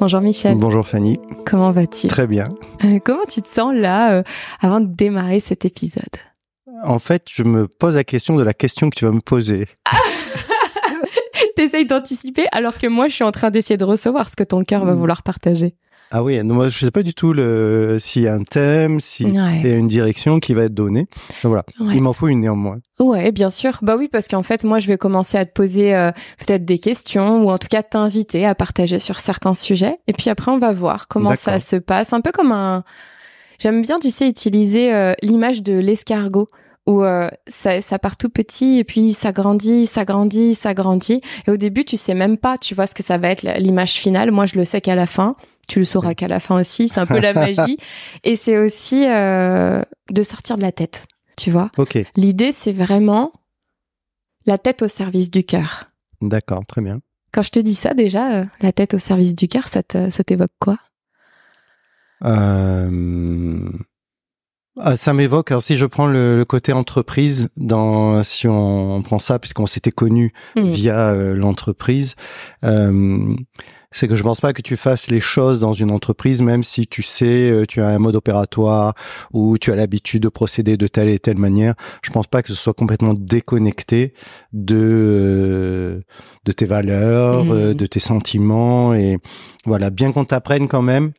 Bonjour Michel. Bonjour Fanny. Comment vas-tu? Très bien. Comment tu te sens là euh, avant de démarrer cet épisode? En fait, je me pose la question de la question que tu vas me poser. T'essayes d'anticiper alors que moi je suis en train d'essayer de recevoir ce que ton cœur va Mm. vouloir partager. Ah oui, non, moi je sais pas du tout le s'il y a un thème, s'il y Ouais. a une direction qui va être donnée. Donc voilà, Ouais. il m'en faut une néanmoins. Ouais, bien sûr. Bah oui, parce qu'en fait, moi, je vais commencer à te poser euh, peut-être des questions ou en tout cas t'inviter à partager sur certains sujets. Et puis après, on va voir comment ça se passe. Un peu comme un. J'aime bien, tu sais, utiliser euh, l'image de l'escargot où euh, ça, ça part tout petit et puis ça grandit, ça grandit, ça grandit. Et au début, tu sais même pas, tu vois ce que ça va être l'image finale. Moi, je le sais qu'à la fin. Tu le sauras qu'à la fin aussi. C'est un peu la magie. Et c'est aussi euh, de sortir de la tête. Tu vois Ok, L'idée, c'est vraiment la tête au service du cœur. d'accord, très bien. Quand je te dis ça, déjà, euh, la tête au service du cœur, ça t'évoque quoi? Euh, ah, ça m'évoque. Alors si je prends le, le côté entreprise, dans si on, on prend ça puisqu'on s'était connus Mm. via l'entreprise, c'est que je pense pas que tu fasses les choses dans une entreprise, même si tu sais, euh, tu as un mode opératoire ou tu as l'habitude de procéder de telle et telle manière. Je pense pas que ce soit complètement déconnecté de euh, de tes valeurs, Mhm. euh, de tes sentiments et voilà, bien qu'on t'apprenne quand même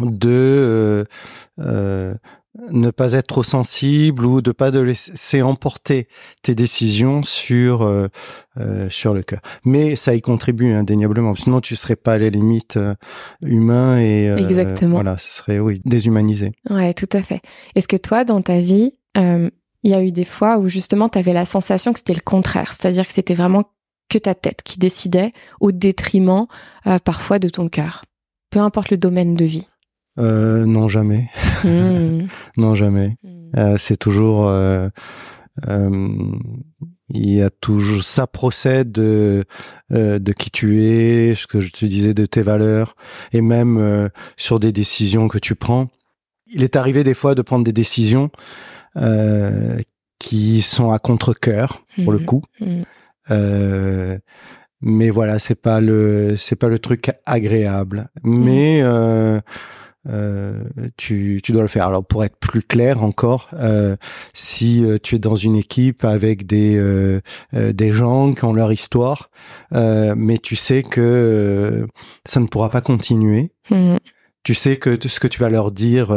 de euh, euh, ne pas être trop sensible ou de pas de laisser emporter tes décisions sur euh, euh, sur le cœur. Mais ça y contribue indéniablement. Sinon, tu serais pas à la limite euh, humain et euh, Exactement. Voilà, ce serait oui déshumanisé. Ouais, tout à fait. Est-ce que toi, dans ta vie, euh, il y a eu des fois où justement, tu avais la sensation que c'était le contraire, c'est-à-dire que c'était vraiment que ta tête qui décidait au détriment euh, parfois de ton cœur, peu importe le domaine de vie. Euh, non jamais, Mm. non jamais. Euh, c'est toujours euh, euh, il y a toujours ça procède de euh, de qui tu es ce que je te disais de tes valeurs et même euh, sur des décisions que tu prends il est arrivé des fois de prendre des décisions euh, qui sont à contre cœur pour le Mhm. coup euh, mais voilà, c'est pas le c'est pas le truc agréable. Mais euh, euh, tu tu dois le faire. Alors pour être plus clair encore, euh, si euh, tu es dans une équipe avec des euh, des gens qui ont leur histoire, mais tu sais que ça ne pourra pas continuer. Mm. Tu sais que ce que tu vas leur dire,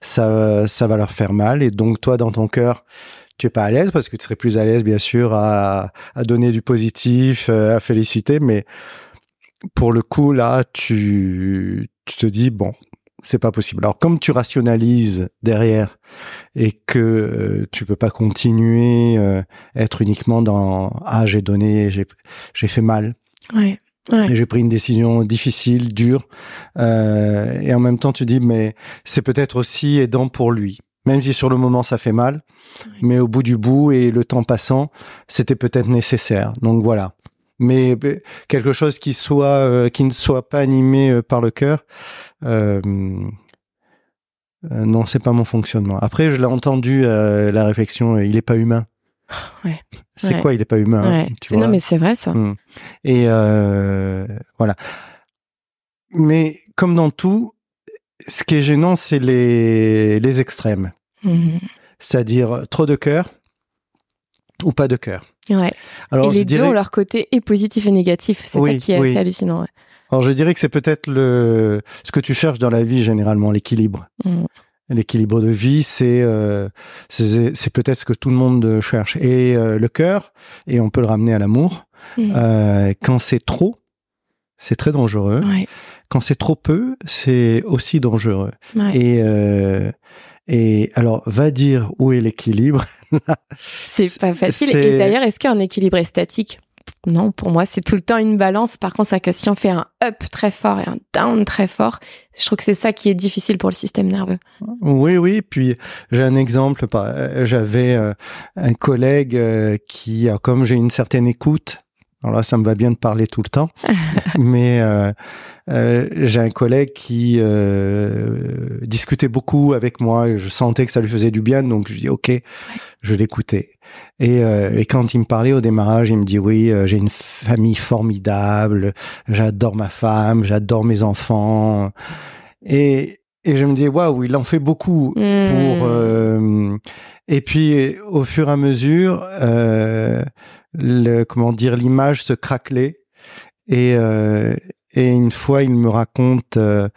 ça ça va leur faire mal, et donc toi dans ton cœur tu es pas à l'aise parce que tu serais plus à l'aise bien sûr à, à donner du positif, à féliciter, mais pour le coup là, tu, tu te dis bon, c'est pas possible. Alors comme tu rationalises derrière et que euh, tu peux pas continuer euh, être uniquement dans ah j'ai donné, j'ai j'ai fait mal, Ouais. Ouais. et j'ai pris une décision difficile, dure, euh, et en même temps tu dis mais c'est peut-être aussi aidant pour lui. Même si sur le moment ça fait mal, Ouais. mais au bout du bout et le temps passant, c'était peut-être nécessaire. Donc voilà. Mais quelque chose qui soit euh, qui ne soit pas animé euh, par le cœur, euh, euh, non, c'est pas mon fonctionnement. Après, je l'ai entendu euh, la réflexion, il est pas humain. Ouais. C'est Ouais. quoi, il est pas humain hein, Ouais. tu non, mais c'est vrai ça. Mm. Et voilà. Mais comme dans tout, ce qui est gênant, c'est les, les extrêmes. Mm. C'est-à-dire trop de cœur ou pas de cœur. Ouais. Alors, et les deux ont leur côté et positif et négatif. C'est Oui, ça qui est oui. assez hallucinant. ouais. alors, je dirais que c'est peut-être le, ce que tu cherches dans la vie généralement, l'équilibre. Mm. L'équilibre de vie, c'est euh, c'est peut-être ce que tout le monde cherche. Et euh, le cœur, et on peut le ramener à l'amour, Mm. euh, quand c'est trop, c'est très dangereux. Ouais. Quand c'est trop peu, c'est aussi dangereux. Ouais. Et et alors, va dire où est l'équilibre. C'est pas facile. Et d'ailleurs, est-ce qu'un équilibre est statique? Non, pour moi, c'est tout le temps une balance. Par contre, que si on fait un up très fort et un down très fort, je trouve que c'est ça qui est difficile pour le système nerveux. Oui, oui. Puis j'ai un exemple. euh, J'avais euh, un collègue euh, qui, comme j'ai une certaine écoute, Alors là, ça me va bien de parler tout le temps, mais euh, euh, j'ai un collègue qui euh, discutait beaucoup avec moi et je sentais que ça lui faisait du bien, donc je dis ok, je l'écoutais. Et, euh, et, quand il me parlait au démarrage, il me dit oui, euh, j'ai une famille formidable, j'adore ma femme, j'adore mes enfants. Et, et je me dis waouh, il en fait beaucoup Hmm. pour. euh, et puis au fur et à mesure, euh, le comment dire, l'image se craquelait. Et, euh, et une fois, il me raconte euh,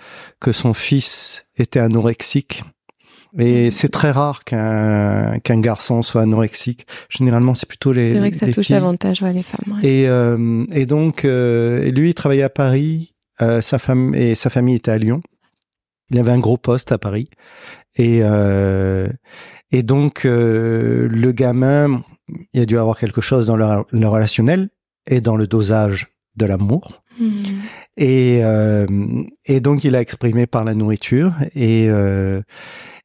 que son fils était anorexique. Et c'est très rare qu'un qu'un garçon soit anorexique. Généralement, c'est plutôt les, C'est vrai que ça touche filles. davantage ouais, les femmes. ouais. Et, euh, et donc, euh, lui, il travaillait à Paris. euh, sa femme et sa famille était à Lyon. Il avait un gros poste à Paris. Et euh, et donc, euh, le gamin, il a dû avoir quelque chose dans le, le relationnel et dans le dosage de l'amour. Hmm. Et, euh, et donc, il a exprimé par la nourriture. Et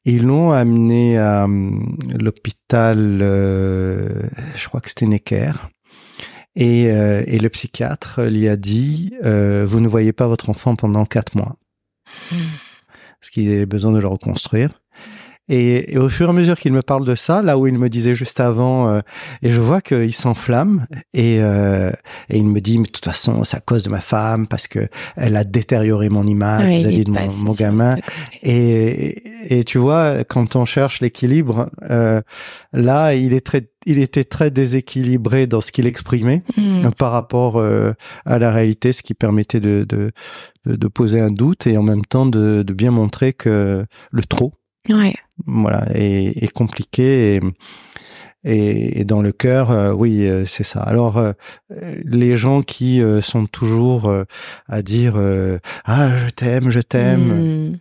ils l'ont amené à euh, l'hôpital, je crois que c'était Necker. Et, et le psychiatre lui a dit, vous ne voyez pas votre enfant pendant quatre mois, Hmm. Parce qu'il a besoin de le reconstruire. Et, et au fur et à mesure qu'il me parle de ça, là où il me disait juste avant, euh, et je vois qu'il s'enflamme, et, euh, et il me dit, mais de toute façon, c'est à cause de ma femme, parce que elle a détérioré mon image il vis-à-vis de mon, gamin. Et, et tu vois, quand on cherche l'équilibre, euh, là, il est très, il était très déséquilibré dans ce qu'il exprimait Hmm. euh, par rapport euh, à la réalité, ce qui permettait de, de, de, de poser un doute et en même temps de, de bien montrer que le trop, Ouais. voilà, est, est compliqué et, et, et dans le cœur, euh, oui, euh, c'est ça. Alors, euh, les gens qui sont toujours à dire ah je t'aime, je t'aime, Hmm.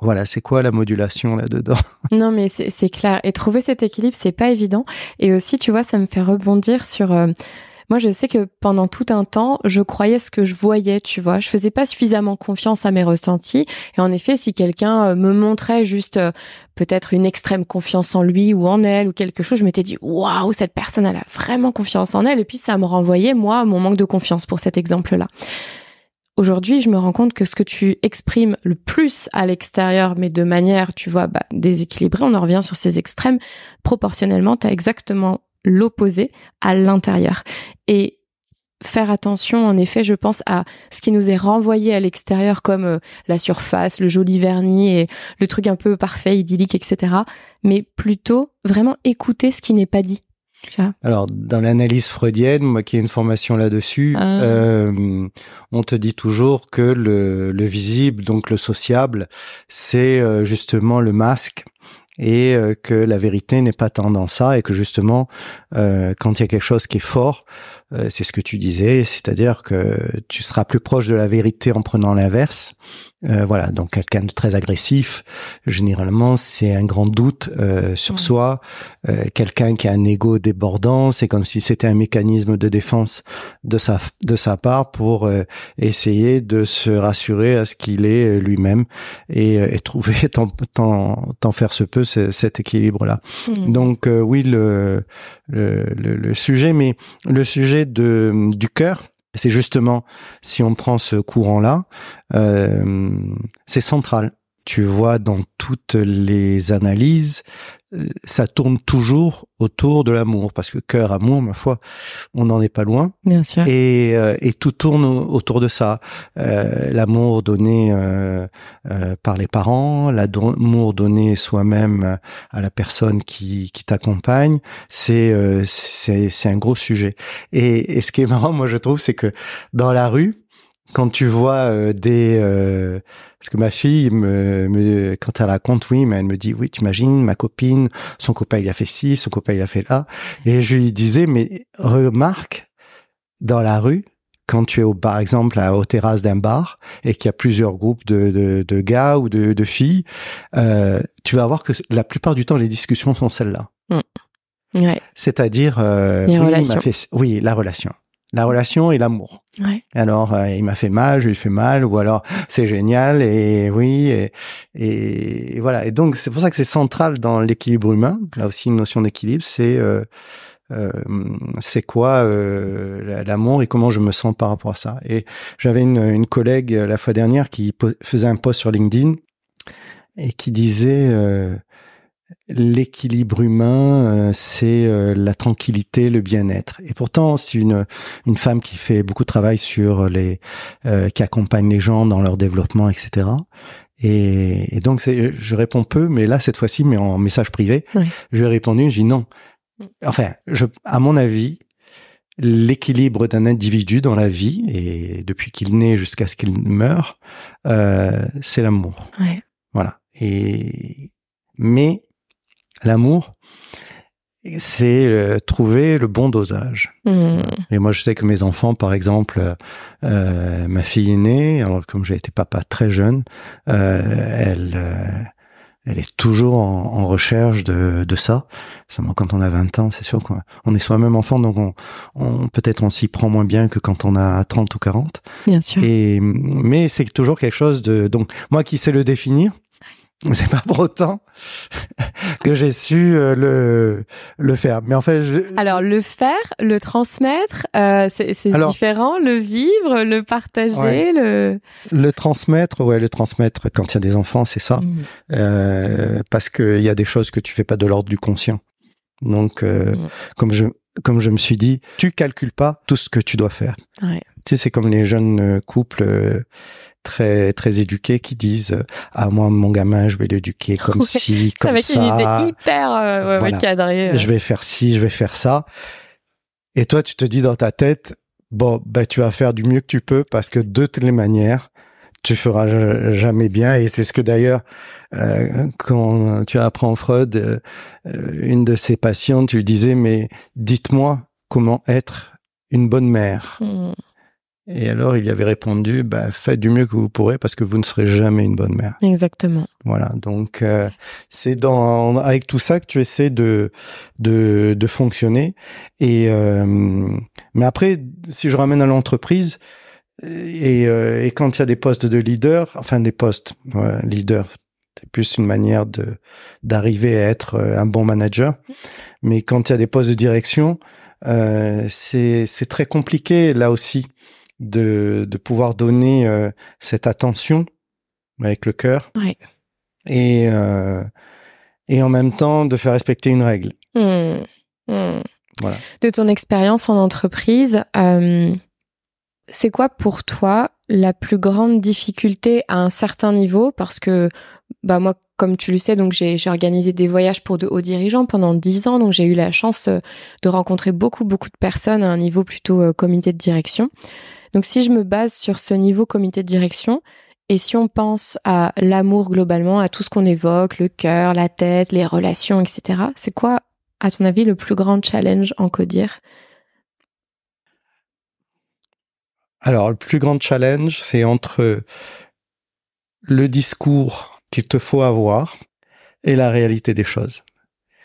voilà, c'est quoi la modulation là-dedans Non, mais c'est c'est clair. Et trouver cet équilibre, c'est pas évident. Et aussi, tu vois, ça me fait rebondir sur. Moi, je sais que pendant tout un temps, je croyais ce que je voyais, tu vois. Je faisais pas suffisamment confiance à mes ressentis. Et en effet, si quelqu'un euh, me montrait juste euh, peut-être une extrême confiance en lui ou en elle ou quelque chose, je m'étais dit waouh, cette personne, elle a vraiment confiance en elle. Et puis ça me renvoyait moi mon manque de confiance pour cet exemple-là. Aujourd'hui, je me rends compte que ce que tu exprimes le plus à l'extérieur, mais de manière, tu vois, bah, déséquilibrée, on en revient sur ces extrêmes, proportionnellement, tu as exactement l'opposé à l'intérieur. Et faire attention, en effet, je pense à ce qui nous est renvoyé à l'extérieur comme euh, la surface, le joli vernis et le truc un peu parfait, idyllique, etc. Mais plutôt vraiment écouter ce qui n'est pas dit. Alors, dans l'analyse freudienne, moi qui ai une formation là-dessus, Ah. euh, on te dit toujours que le, le visible, donc le sociable, c'est euh, justement le masque et euh, que la vérité n'est pas tant dans ça et que justement, euh, quand il y a quelque chose qui est fort, euh, c'est ce que tu disais, c'est-à-dire que tu seras plus proche de la vérité en prenant l'inverse. Euh, voilà, donc quelqu'un de très agressif, généralement, c'est un grand doute euh, sur soi. Euh, quelqu'un qui a un ego débordant, c'est comme si c'était un mécanisme de défense de sa de sa part pour euh, essayer de se rassurer à ce qu'il est lui-même et, et trouver tant, tant, tant faire se peut ce- cet équilibre là. Hmm. Donc euh, oui le, le le le sujet, mais le sujet de du cœur. C'est justement, si on prend ce courant-là, euh, c'est central. Tu vois, dans toutes les analyses, euh, ça tourne toujours autour de l'amour, parce que cœur, amour, ma foi, on n'en est pas loin. Bien sûr. Et, euh, et tout tourne au- autour de ça. Euh, l'amour donné euh, euh, par les parents, l'amour donné soi-même à la personne qui, qui t'accompagne, c'est euh, c'est c'est un gros sujet. Et, et ce qui est marrant, moi je trouve, c'est que dans la rue, quand tu vois euh, des euh, parce que ma fille me, me quand elle raconte oui mais elle me dit oui tu imagines ma copine son copain il a fait ci son copain il a fait là. Et je lui disais mais remarque dans la rue quand tu es au par exemple à, aux terrasses d'un bar et qu'il y a plusieurs groupes de, de, de gars ou de, de filles euh, tu vas voir que la plupart du temps les discussions sont celles-là. Ouais. c'est-à-dire oui, fait- oui la relation la relation et l'amour Ouais. alors, euh, il m'a fait mal, je lui fais mal, ou alors c'est génial, et oui, et, et voilà. Et donc, c'est pour ça que c'est central dans l'équilibre humain. Là aussi, une notion d'équilibre, c'est euh, euh, c'est quoi euh, l'amour et comment je me sens par rapport à ça. Et j'avais une, une, collègue la fois dernière qui faisait un post sur LinkedIn et qui disait euh, l'équilibre humain, c'est la tranquillité, le bien-être. Et pourtant, c'est une une femme qui fait beaucoup de travail sur les, qui accompagne les gens dans leur développement, etc. Et, et donc, je réponds peu, mais là cette fois-ci, mais en message privé, je lui ai répondu, je dis non, Mm. Enfin, je, à mon avis, l'équilibre d'un individu dans la vie, et depuis qu'il naît jusqu'à ce qu'il meure, euh, c'est l'amour. Ouais. Voilà. Et mais l'amour, c'est euh, trouver le bon dosage. Mm. Et moi, je sais que mes enfants, par exemple, euh, ma fille aînée, alors comme j'ai été papa très jeune, euh, elle elle est toujours en, recherche de, de ça. Seulement quand on a 20 ans, c'est sûr qu'on est soi-même enfant, donc on, on peut-être on s'y prend moins bien que quand on a 30 ou 40. Bien sûr. Et, mais c'est toujours quelque chose de... Donc moi qui sais le définir, c'est pas pour autant que j'ai su euh, le le faire. Mais en fait, je... alors le faire, le transmettre, euh, c'est différent. Le vivre, le partager, le le transmettre, ouais, le transmettre. Quand il y a des enfants, c'est ça, mm. euh, parce que il y a des choses que tu fais pas de l'ordre du conscient. Donc, euh, mm. comme je comme je me suis dit, tu calcules pas tout ce que tu dois faire. Ouais. Tu sais, c'est comme les jeunes euh, couples très très éduqués qui disent ah moi mon gamin je vais l'éduquer comme ci comme avec ça avec une idée hyper euh, cadrée euh. je vais faire ci je vais faire ça et toi tu te dis dans ta tête bon ben tu vas faire du mieux que tu peux parce que de toutes les manières tu feras jamais bien et c'est ce que d'ailleurs euh, quand tu apprends Freud euh, une de ses patientes tu lui disais mais dites-moi comment être une bonne mère. Mmh. Et alors, il y avait répondu, bah, faites du mieux que vous pourrez parce que vous ne serez jamais une bonne mère. Exactement. Voilà. Donc, euh, c'est dans, avec tout ça que tu essaies de, de, de fonctionner. Et, euh, mais après, si je ramène à l'entreprise, et, euh, et quand il y a des postes de leader, enfin des postes, leader, c'est plus une manière de, d'arriver à être un bon manager. Mais quand il y a des postes de direction, euh, c'est, c'est très compliqué là aussi de, de pouvoir donner euh, cette attention avec le cœur. Et, euh, et en même temps de faire respecter une règle. Mmh. Mmh. Voilà. De ton expérience en entreprise, euh, c'est quoi pour toi la plus grande difficulté à un certain niveau? Parce que bah moi, comme tu le sais, donc j'ai organisé des voyages pour de hauts dirigeants pendant dix ans, donc j'ai eu la chance de rencontrer beaucoup beaucoup de personnes à un niveau plutôt comité de direction. Donc si je me base sur ce niveau comité de direction, et si on pense à l'amour globalement, à tout ce qu'on évoque, le cœur, la tête, les relations, etc., c'est quoi, à ton avis, le plus grand challenge en codir? Alors, le plus grand challenge, c'est entre le discours qu'il te faut avoir et la réalité des choses.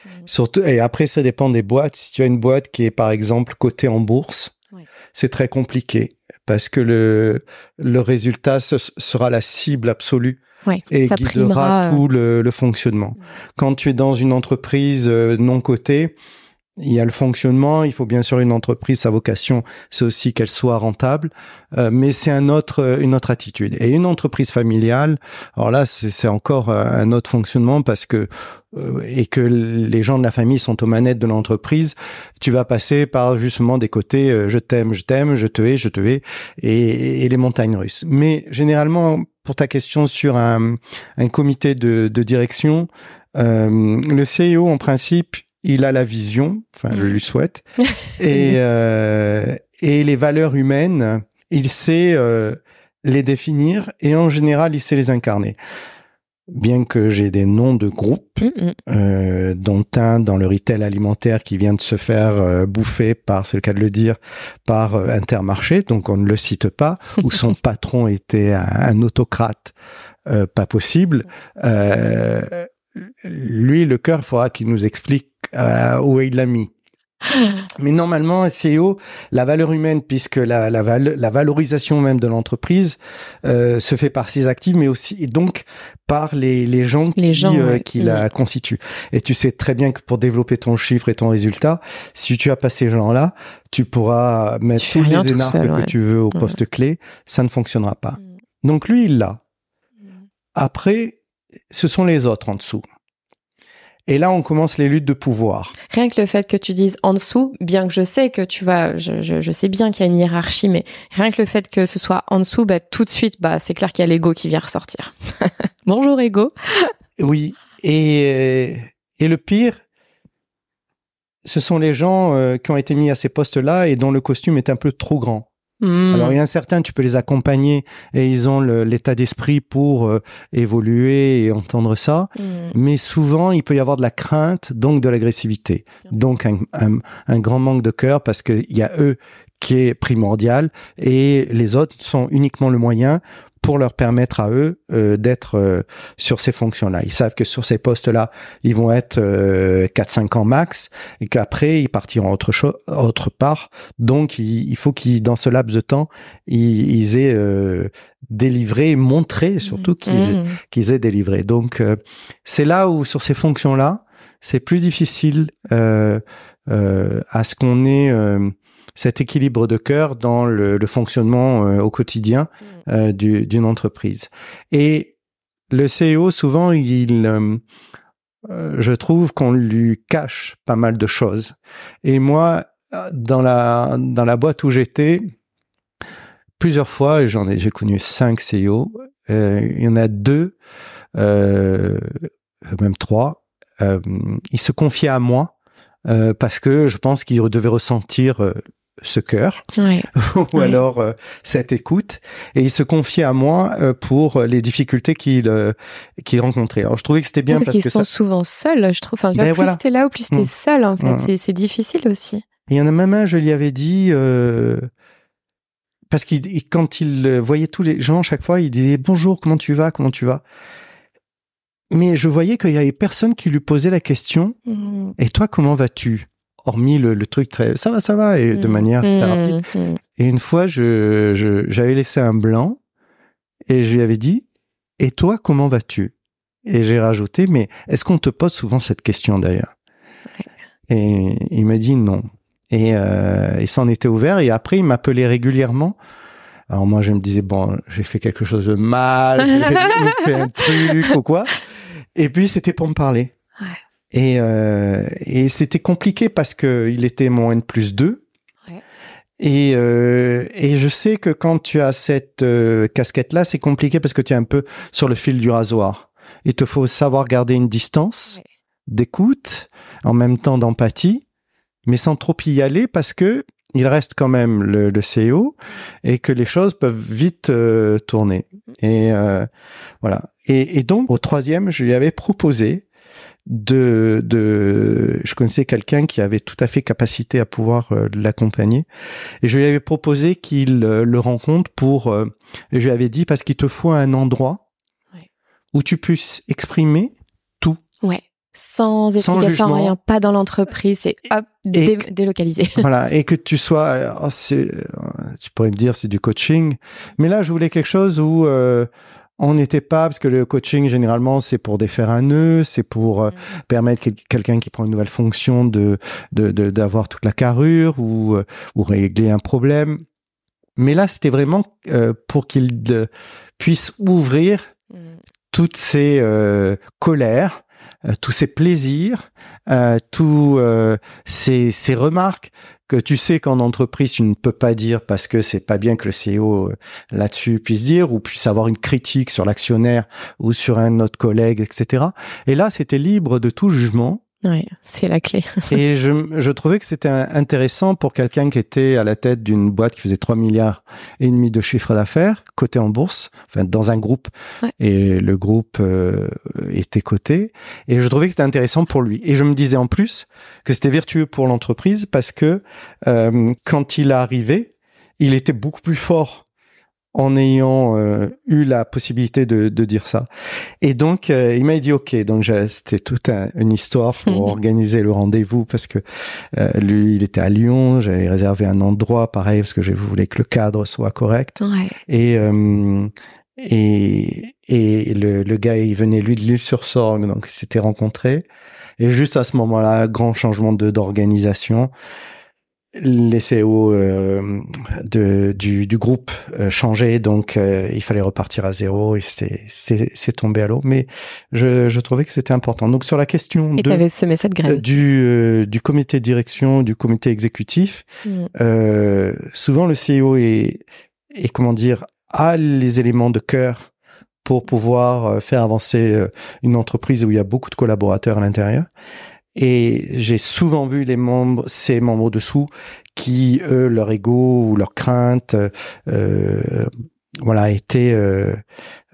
Mmh. Surtout, et après, ça dépend des boîtes. Si tu as une boîte qui est, par exemple, cotée en bourse, c'est très compliqué parce que le, le résultat sera la cible absolue et guidera tout le, le fonctionnement. Mm. Quand tu es dans une entreprise euh, non cotée, il y a le fonctionnement, il faut bien sûr une entreprise, sa vocation, c'est aussi qu'elle soit rentable, euh, mais c'est un autre, une autre attitude. Et une entreprise familiale, alors là, c'est encore euh, un autre fonctionnement parce que euh, et que les gens de la famille sont aux manettes de l'entreprise, tu vas passer par justement des côtés je t'aime, je t'aime, je te hais, je te hais, et, et, les montagnes russes. Mais généralement, pour ta question sur un, un comité de, de direction, le CEO en principe il a la vision, enfin je mm. lui souhaite, et, euh, et les valeurs humaines, il sait euh, les définir et en général il sait les incarner. Bien que j'ai des noms de groupes, mm, mm. euh, dont un dans le retail alimentaire qui vient de se faire euh, bouffer par, c'est le cas de le dire, par euh, Intermarché, donc on ne le cite pas, où son patron était un, un autocrate pas possible. lui, le cœur, il faudra qu'il nous explique euh, où il l'a mis. Mais normalement, SEO, la valeur humaine, puisque la, la, la valorisation même de l'entreprise euh, se fait par ses actifs, mais aussi et donc par les, les gens qui, euh, qui la constituent. Et tu sais très bien que pour développer ton chiffre et ton résultat, si tu as pas ces gens-là, tu pourras mettre tous les énarques que tu veux au poste clé, ça ne fonctionnera pas. Mm. Donc lui, il l'a. Mm. Après, ce sont les autres en dessous. Et là, on commence les luttes de pouvoir. Rien que le fait que tu dises en dessous, bien que je sais que tu vas, je, je, sais bien qu'il y a une hiérarchie, mais rien que le fait que ce soit en dessous, bah, tout de suite, bah, c'est clair qu'il y a l'ego qui vient ressortir. Bonjour ego. oui. Et, et le pire, ce sont les gens euh, qui ont été mis à ces postes-là et dont le costume est un peu trop grand. Hmm. Alors il y en a certains, tu peux les accompagner et ils ont l'état d'esprit pour euh, évoluer et entendre ça, hmm. mais souvent il peut y avoir de la crainte, donc de l'agressivité, donc un, un, un, grand manque de cœur parce qu'il y a eux qui est primordial et les autres sont uniquement le moyen pour leur permettre à eux euh, d'être euh, sur ces fonctions-là. Ils savent que sur ces postes-là, ils vont être euh, 4-5 ans max et qu'après, ils partiront autre, chose, autre part. Donc, il, faut qu'ils, dans ce laps de temps, ils, ils aient euh, délivré, montré surtout qu'ils mmh. qu'ils aient délivré. Donc, c'est là où, sur ces fonctions-là, c'est plus difficile à ce qu'on ait cet équilibre de cœur dans le, fonctionnement euh, au quotidien mm. euh, d'une entreprise. Et le CEO, souvent, il, euh, je trouve qu'on lui cache pas mal de choses. Et moi, dans la dans la boîte où j'étais, plusieurs fois, j'en ai j'ai connu cinq CEO. il y en a deux, même trois. ils se confiaient à moi parce que je pense qu'ils devaient ressentir ce cœur ou alors euh, cette écoute et il se confiait à moi euh, pour les difficultés qu'il euh, qu'il rencontrait. Alors je trouvais que c'était bien parce, qu'ils sont souvent seuls, je trouve. Enfin, ben plus t'es là ou plus t'es mm. seul en fait, mm. c'est difficile aussi. Et il y en a même un, je lui avais dit parce qu'il quand il voyait tous les gens chaque fois, il disait bonjour, comment tu vas, comment tu vas? Mais je voyais qu'il y avait personne qui lui posait la question. Mm. Et toi, comment vas-tu? Hormis le, truc très ça va, ça va, et de mm. manière très mm. rapide. Mm. Et une fois, je, j'avais laissé un blanc et je lui avais dit, et toi, comment vas-tu? Et j'ai rajouté, mais est-ce qu'on te pose souvent cette question d'ailleurs? Et il m'a dit non. Et euh, il s'en était ouvert et après, il m'appelait régulièrement. Alors moi, je me disais, bon, j'ai fait quelque chose de mal, j'ai fait un truc ou quoi? Et puis, c'était pour me parler. Ouais. Et, euh, et c'était compliqué parce que il était mon N plus 2. Et, euh, et je sais que quand tu as cette euh, casquette-là, c'est compliqué parce que tu es un peu sur le fil du rasoir. Il te faut savoir garder une distance d'écoute, en même temps d'empathie, mais sans trop y aller parce que il reste quand même le, le CEO et que les choses peuvent vite euh, tourner. Et euh, voilà. Et, et, donc au troisième, je lui avais proposé de, de je connaissais quelqu'un qui avait tout à fait capacité à pouvoir euh, l'accompagner. Et je lui avais proposé qu'il euh, le rencontre pour euh, je lui avais dit parce qu'il te faut un endroit où tu puisses exprimer tout. Ouais. Sans éducation, rien, pas dans l'entreprise, c'est hop, délocalisé. voilà, et que tu sois, oh, tu pourrais me dire c'est du coaching, mais là je voulais quelque chose où on n'était pas parce que le coaching généralement c'est pour défaire un nœud, c'est pour euh, mm. permettre quelqu'un qui prend une nouvelle fonction de d'avoir toute la carrure ou euh, ou régler un problème. Mais là c'était vraiment euh, pour qu'il puisse ouvrir mm. toutes ses colères, tous ses plaisirs, tous ses, ses remarques que tu sais qu'en entreprise tu ne peux pas dire parce que c'est pas bien que le CEO euh, là-dessus puisse dire ou puisse avoir une critique sur l'actionnaire ou sur un autre collègue, etc. Et là, c'était libre de tout jugement oui, c'est la clé. et je, je trouvais que c'était intéressant pour quelqu'un qui était à la tête d'une boîte qui faisait 3 milliards et demi de chiffre d'affaires, coté en bourse, enfin dans un groupe, et le groupe euh, était coté. Et je trouvais que c'était intéressant pour lui. Et je me disais en plus que c'était vertueux pour l'entreprise parce que euh, quand il est arrivé, il était beaucoup plus fort en ayant euh, eu la possibilité de, de, dire ça. Et donc, euh, il m'a dit OK. Donc, c'était toute une histoire pour mhm. organiser le rendez-vous parce que euh, lui, il était à Lyon. J'avais réservé un endroit pareil parce que je voulais que le cadre soit correct. Ouais. Et et, et le, le, gars, il venait lui de l'île sur Sorgue, donc il s'était rencontré. Et juste à ce moment-là, grand changement de d'organisation les CEO euh, de, du, du, groupe euh, changeaient, donc euh, il fallait repartir à zéro et c'est tombé à l'eau. Mais je, je, trouvais que c'était important. Donc sur la question et de, semé cette graine. du, du comité de direction, du comité exécutif, mm. souvent le CEO est, est, comment dire, a les éléments de cœur pour pouvoir faire avancer une entreprise où il y a beaucoup de collaborateurs à l'intérieur. Et j'ai souvent vu les membres, ces membres dessous, qui, eux, leur ego ou leur crainte, euh, voilà, étaient euh,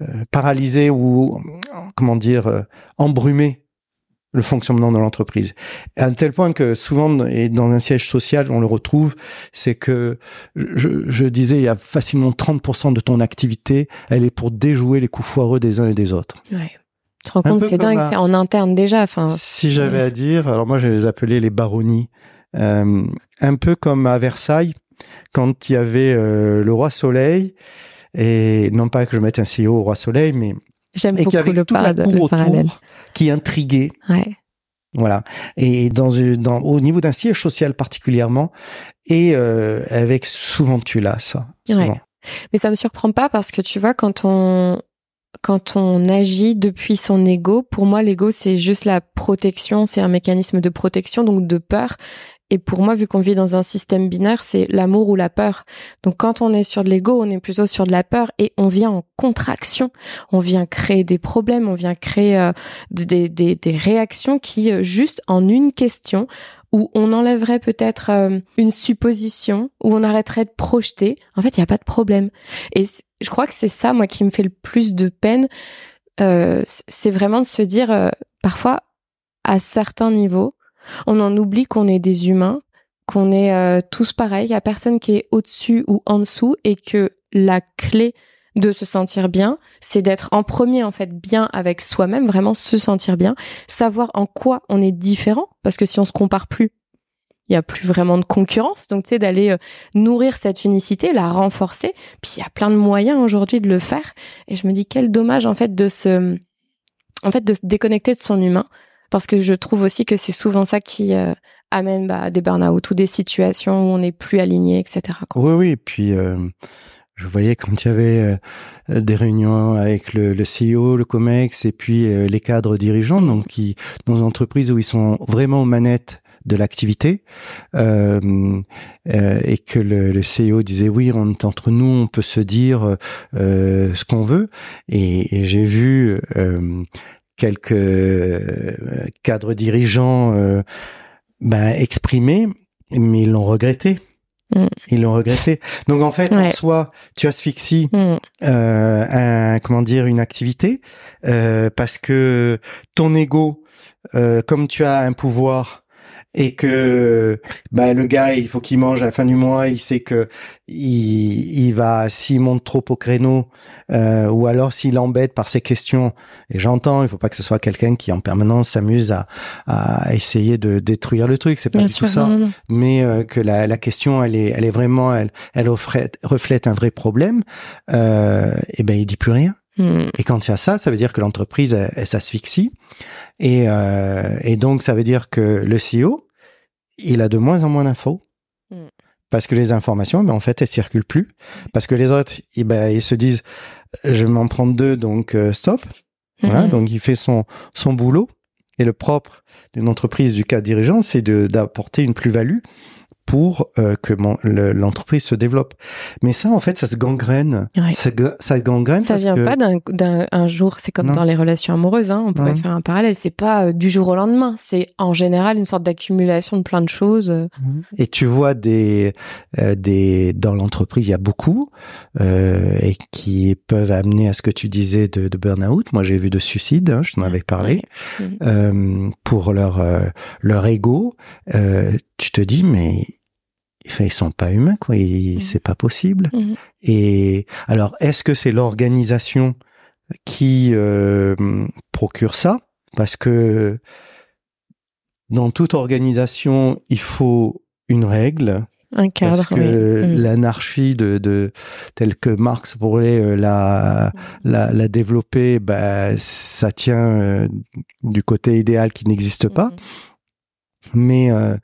euh, paralysés ou, comment dire, euh, embrumés le fonctionnement de l'entreprise. À un tel point que souvent, et dans un siège social, on le retrouve, c'est que je, je, disais, il y a facilement 30% de ton activité, elle est pour déjouer les coups foireux des uns et des autres. Ouais. Tu te rends compte, c'est dingue, c'est en interne déjà. Enfin, si j'avais à dire, alors moi je les appelais les baronnies, euh, un peu comme à Versailles, quand il y avait euh, le roi Soleil, et non pas que je mette un CEO au roi Soleil, mais J'aime beaucoup le, le parallèle. qui intriguait. Ouais. Voilà. Et dans, dans au niveau d'un siège social particulièrement, et euh, avec souvent tu l'as ça. Souvent. Ouais. Mais ça me surprend pas parce que tu vois quand on quand on agit depuis son ego, pour moi, l'ego, c'est juste la protection, c'est un mécanisme de protection, donc de peur. Et pour moi, vu qu'on vit dans un système binaire, c'est l'amour ou la peur. Donc quand on est sur de l'ego, on est plutôt sur de la peur et on vient en contraction. On vient créer des problèmes, on vient créer euh, des, des, des, réactions qui, euh, juste en une question, où on enlèverait peut-être euh, une supposition, où on arrêterait de projeter, en fait, il n'y a pas de problème. Et je crois que c'est ça, moi, qui me fait le plus de peine. Euh, c'est vraiment de se dire, euh, parfois, à certains niveaux, on en oublie qu'on est des humains, qu'on est tous pareils, il n'y a personne qui est au-dessus ou en dessous, et que la clé de se sentir bien, c'est d'être en premier en fait bien avec soi-même, vraiment se sentir bien, savoir en quoi on est différent, parce que si on se compare plus, il y a plus vraiment de concurrence, donc tu sais d'aller euh, nourrir cette unicité, la renforcer. Puis il y a plein de moyens aujourd'hui de le faire, et je me dis quel dommage en fait de se, en fait de se déconnecter de son humain, parce que je trouve aussi que c'est souvent ça qui euh, amène bah, des burn-out ou des situations où on n'est plus aligné, etc. Oui, oui, et puis euh, je voyais quand il y avait euh, des réunions avec le, le, CEO, le COMEX et puis euh, les cadres dirigeants, donc qui dans des entreprises où ils sont vraiment aux manettes de l'activité euh, euh, et que le, le, CEO disait oui on entre nous on peut se dire euh, ce qu'on veut. Et, et j'ai vu quelques cadres dirigeants ben, exprimer mais ils l'ont regretté Mm. Ils l'ont regretté. Donc en fait, en soi, tu asphyxies mm. euh, un, comment dire une activité euh, parce que ton ego, euh, comme tu as un pouvoir et que bah, le gars il faut qu'il mange à la fin du mois il sait que il, il va s'il monte trop au créneau euh, ou alors s'il embête par ses questions. Et j'entends il faut pas que ce soit quelqu'un qui en permanence s'amuse à, à essayer de détruire le truc. C'est pas du tout ça. mais euh, que la, la question elle est elle est vraiment elle elle reflète, reflète un vrai problème euh, et ben il dit plus rien hmm. et quand il y a ça ça veut dire que l'entreprise elle, elle s'asphyxie et, euh, et donc, ça veut dire que le CEO, il a de moins en moins d'infos. Mm. Parce que les informations, ben, en fait, elles circulent plus. Parce que les autres, ils, ben, ils se disent, je vais m'en prendre deux, donc euh, stop. Voilà, mm-hmm. donc il fait son, son boulot. Et le propre d'une entreprise, du cas dirigeant, c'est d'apporter une plus-value pour euh, que l'entreprise se développe. Mais ça, en fait, ça se gangrène. Ça, ça, gangrène. Ça vient pas d'un jour. C'est comme dans les relations amoureuses. Hein, on pourrait faire un parallèle. C'est pas euh, du jour au lendemain. C'est en général une sorte d'accumulation de plein de choses. Mhm. Et tu vois des euh, des dans l'entreprise, il y a beaucoup et qui peuvent amener à ce que tu disais de, de burn-out. Moi, j'ai vu de suicide. Hein, je t'en avais parlé pour leur leur ego. tu te dis mais Enfin, ils sont pas humains, quoi. Mhm. C'est pas possible. Mhm. Et alors, est-ce que c'est l'organisation qui euh, procure ça? Parce que dans toute organisation, il faut une règle. Un cadre. Parce que oui. Mm. l'anarchie de, de telle que Marx pourrait euh, la, la, la développer, bah, ça tient euh, du côté idéal qui n'existe pas. Mhm. Mais euh,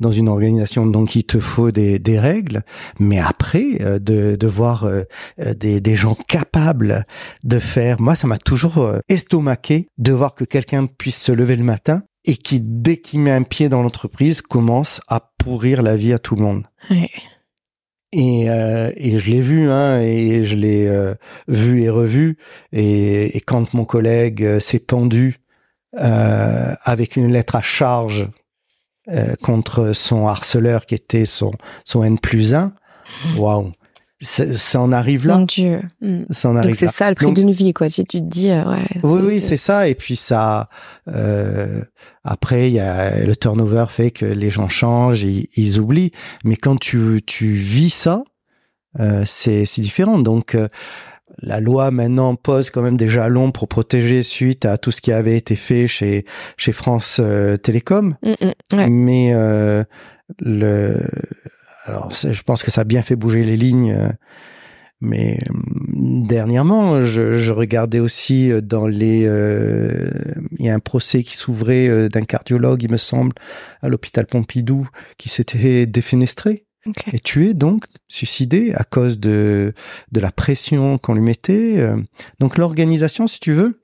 dans une organisation, donc il te faut des, des règles. Mais après, euh, de, de voir euh, euh, des, des gens capables de faire, moi ça m'a toujours euh, estomaqué de voir que quelqu'un puisse se lever le matin et qui dès qu'il met un pied dans l'entreprise commence à pourrir la vie à tout le monde. Ouais. Et, euh, et je l'ai vu, hein, et je l'ai euh, vu et revu. Et, et quand mon collègue euh, s'est pendu euh, avec une lettre à charge euh, contre son harceleur qui était son, son N plus 1, waouh, ça, ça en arrive là. Mon Dieu. Mm. Ça en Donc arrive c'est là. ça le prix Donc, d'une vie, quoi. Si tu te dis, euh, ouais. oui, oui, c'est ça. Et puis ça, euh, après, il y a le turnover fait que les gens changent, ils, ils oublient. Mais quand tu tu vis ça, euh, c'est c'est différent. Donc euh, la loi maintenant pose quand même des jalons pour protéger suite à tout ce qui avait été fait chez chez France euh, Télécom. Mm, mm. Ouais. Mais euh, le alors je pense que ça a bien fait bouger les lignes. euh, mais hum, dernièrement, je, je regardais aussi dans les. euh, Il y a un procès qui s'ouvrait d'un cardiologue, il me semble, à l'hôpital Pompidou, qui s'était défenestré Ok. et tué, donc suicidé à cause de de la pression qu'on lui mettait. euh. Donc l'organisation, si tu veux,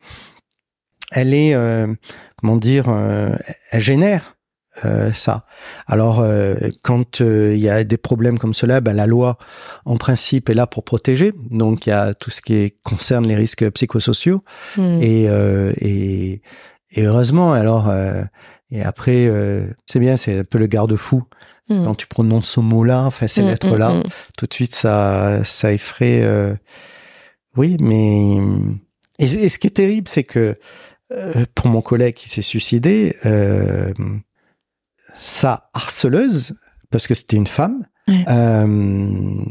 elle est euh, comment dire, euh, elle génère euh, ça. Alors euh, quand euh, il y a des problèmes comme cela, ben, la loi en principe est là pour protéger. Donc il y a tout ce qui est- concerne les risques psychosociaux Mm. et, euh, et et heureusement alors euh, et après euh, c'est bien, c'est un peu le garde-fou Mm. quand tu prononces ce mot-là, enfin ces Mm, lettres-là mm, mm. tout de suite ça ça effraie euh, oui mais et, et ce qui est terrible c'est que euh, pour mon collègue qui s'est suicidé euh, sa harceleuse parce que c'était une femme euh,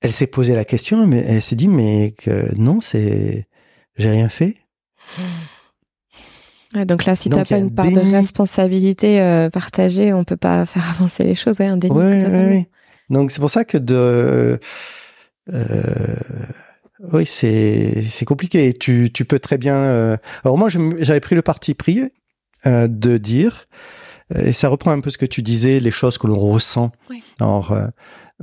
elle s'est posé la question mais elle s'est dit mais que non c'est j'ai rien fait Ouais, donc là, si il y pas une un part de responsabilité euh, partagée, on peut pas faire avancer les choses. Ouais, un déni. Ouais, ouais. Donc c'est pour ça que de euh, oui c'est c'est compliqué. Tu tu peux très bien. euh, Alors moi j'avais pris le parti pris euh, de dire euh, et ça reprend un peu ce que tu disais les choses que l'on ressent. Oui. Alors euh,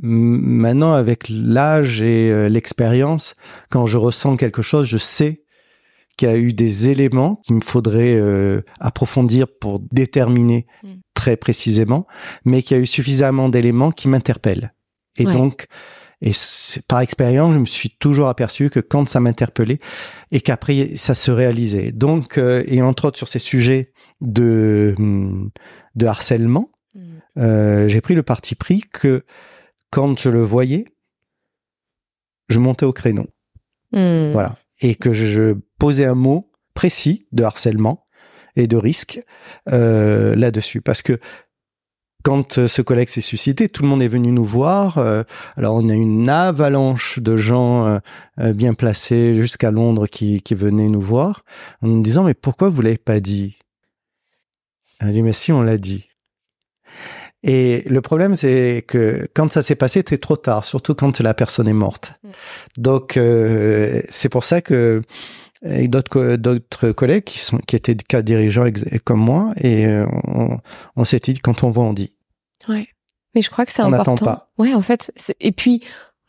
maintenant avec l'âge et euh, l'expérience, quand je ressens quelque chose, je sais qu'il y a eu des éléments qu'il me faudrait euh, approfondir pour déterminer Mm. très précisément, mais qu'il y a eu suffisamment d'éléments qui m'interpellent. Et Ouais. donc, et par expérience, je me suis toujours aperçu que quand ça m'interpellait et qu'après ça se réalisait. Donc, euh, et entre autres sur ces sujets de hum, de harcèlement, Mm. euh, j'ai pris le parti pris que quand je le voyais, je montais au créneau. Mm. Voilà. Et que je posais un mot précis de harcèlement et de risque euh, là-dessus. Parce que quand euh, ce collègue s'est suicidé, tout le monde est venu nous voir. euh, alors on a une avalanche de gens bien placés jusqu'à Londres qui, qui venaient nous voir en nous disant mais pourquoi vous l'avez pas dit? A dit mais si on l'a dit. Et le problème, c'est que quand ça s'est passé, c'était trop tard, surtout quand la personne est morte. Mm. Donc, euh, c'est pour ça que d'autres co- d'autres collègues qui sont qui étaient cas dirigeants comme moi et euh, on, on s'était dit quand on voit on dit Ouais. Mais je crois que c'est On n'attend important. pas. Ouais, en fait. Et puis,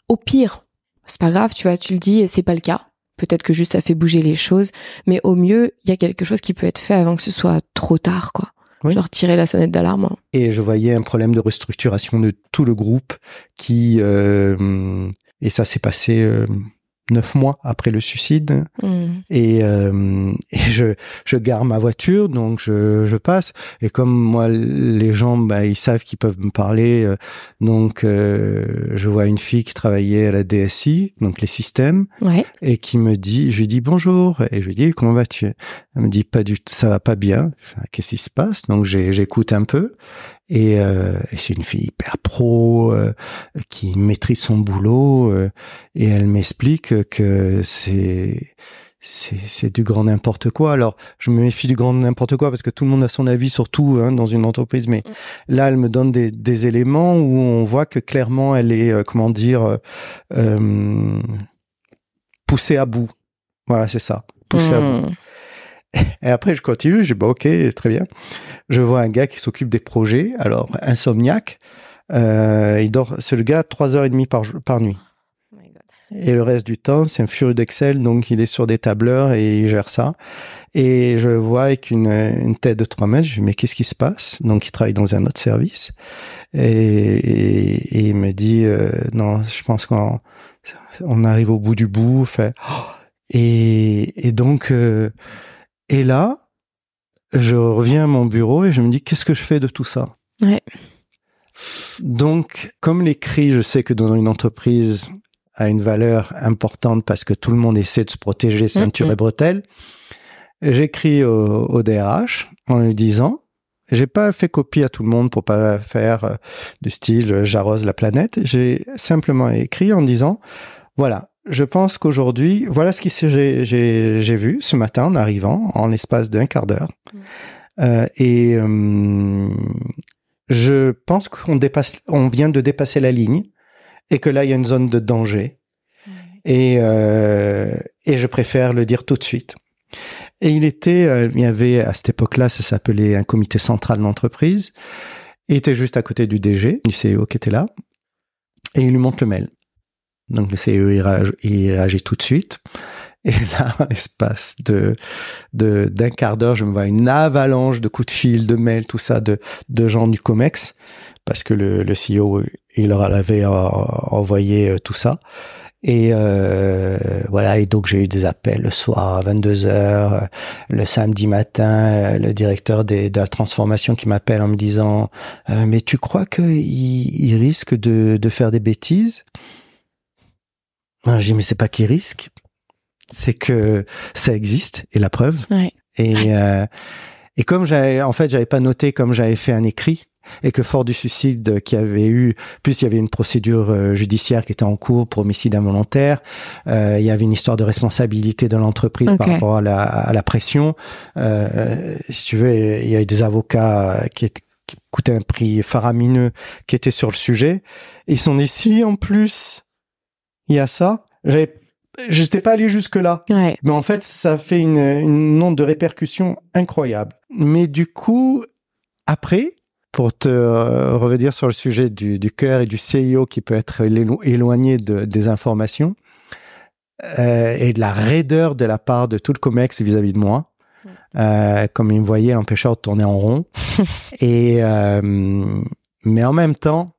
au pire, c'est pas grave, tu vois, tu le dis et c'est pas le cas. Peut-être que juste ça fait bouger les choses, mais au mieux, il y a quelque chose qui peut être fait avant que ce soit trop tard, quoi. Oui. Genre tirer la sonnette d'alarme. hein. et je voyais un problème de restructuration de tout le groupe qui euh, et ça s'est passé euh, neuf mois après le suicide Mm. et, euh, et je, je gare ma voiture, donc je, je passe. Et comme moi, les gens, bah, ils savent qu'ils peuvent me parler, euh, donc euh, je vois une fille qui travaillait à la DSI, donc les systèmes, Ouais. et qui me dit, je lui dis bonjour, et je lui dis comment vas-tu? Elle me dit pas du tout, ça va pas bien. Fais, Qu'est-ce qui se passe? Donc j'écoute un peu, Et, euh, et c'est une fille hyper pro euh, qui maîtrise son boulot euh, et elle m'explique que c'est c'est c'est du grand n'importe quoi. Alors je me méfie du grand n'importe quoi parce que tout le monde a son avis sur tout hein, dans une entreprise, mais Mm. là elle me donne des, des éléments où on voit que clairement elle est euh, comment dire euh, euh, poussée à bout. Voilà c'est ça, poussée à bout. Et après, je continue, je dis, bah, ok, très bien. Je vois un gars qui s'occupe des projets. Alors, insomniaque, euh, il dort, c'est le gars, trois heures et demie par, jour- par nuit. Oh my God. Et le reste du temps, c'est un furieux d'Excel, donc il est sur des tableurs et il gère ça. Et je vois avec une, une tête de 3 mètres, je dis, mais qu'est-ce qui se passe? Donc, il travaille dans un autre service. Et, et- et il me dit, euh, non, je pense qu'on on arrive au bout du bout. Fait, oh et, et donc, euh, et là, je reviens à mon bureau et je me dis, qu'est-ce que je fais de tout ça Ouais. Donc, comme l'écrit, je sais que dans une entreprise a une valeur importante parce que tout le monde essaie de se protéger ceinture Mhm. et bretelles, j'écris au, au DRH en lui disant, j'ai pas fait copie à tout le monde pour pas faire euh, du style euh, j'arrose la planète. J'ai simplement écrit en disant, voilà, je pense qu'aujourd'hui, voilà ce s'est- j'ai, j'ai, j'ai vu ce matin en arrivant en l'espace d'un quart d'heure. Mm. Euh, et euh, je pense qu'on dépasse, on vient de dépasser la ligne et que là il y a une zone de danger et euh, et je préfère le dire tout de suite. Et il était, il y avait à cette époque-là, ça s'appelait un comité central d'entreprise. Il était juste à côté du DG, du CEO qui était là, et il lui montre le mail. Donc le CEO il réagit, tout de suite. Et là, en l'espace de de d'un quart d'heure, je me vois une avalanche de coups de fil, de mails, tout ça, de de gens du Comex, parce que le, le CEO il leur avait envoyé euh, tout ça. Et euh, voilà, et donc j'ai eu des appels le soir à 22 heures, euh, le samedi matin, euh, le directeur des, de la transformation qui m'appelle en me disant euh, mais tu crois qu'il il risque de, de faire des bêtises? Je dis mais c'est pas qu'il risque, c'est que ça existe et la preuve. Ouais. Et euh, et comme j'avais en fait j'avais pas noté comme j'avais fait un écrit et que fort du suicide qui avait eu, plus il y avait une procédure euh, judiciaire qui était en cours pour homicide involontaire, euh, il y avait une histoire de responsabilité de l'entreprise par rapport à la, à la pression. Euh, si tu veux, il y a eu des avocats qui, étaient- qui coûtaient un prix faramineux qui étaient sur le sujet. Ils sont ici en plus. Il y a ça. J'avais, j'étais pas allé jusque là. Ouais. Mais en fait, ça fait une, une onde de répercussion incroyable. Mais du coup, après, pour te euh, revenir sur le sujet du, du cœur et du CIO qui peut être élo- éloigné de, des informations, euh, et de la raideur de la part de tout le COMEX vis-à-vis de moi, euh, comme il me voyait l'empêcheur de tourner en rond. et mais en même temps,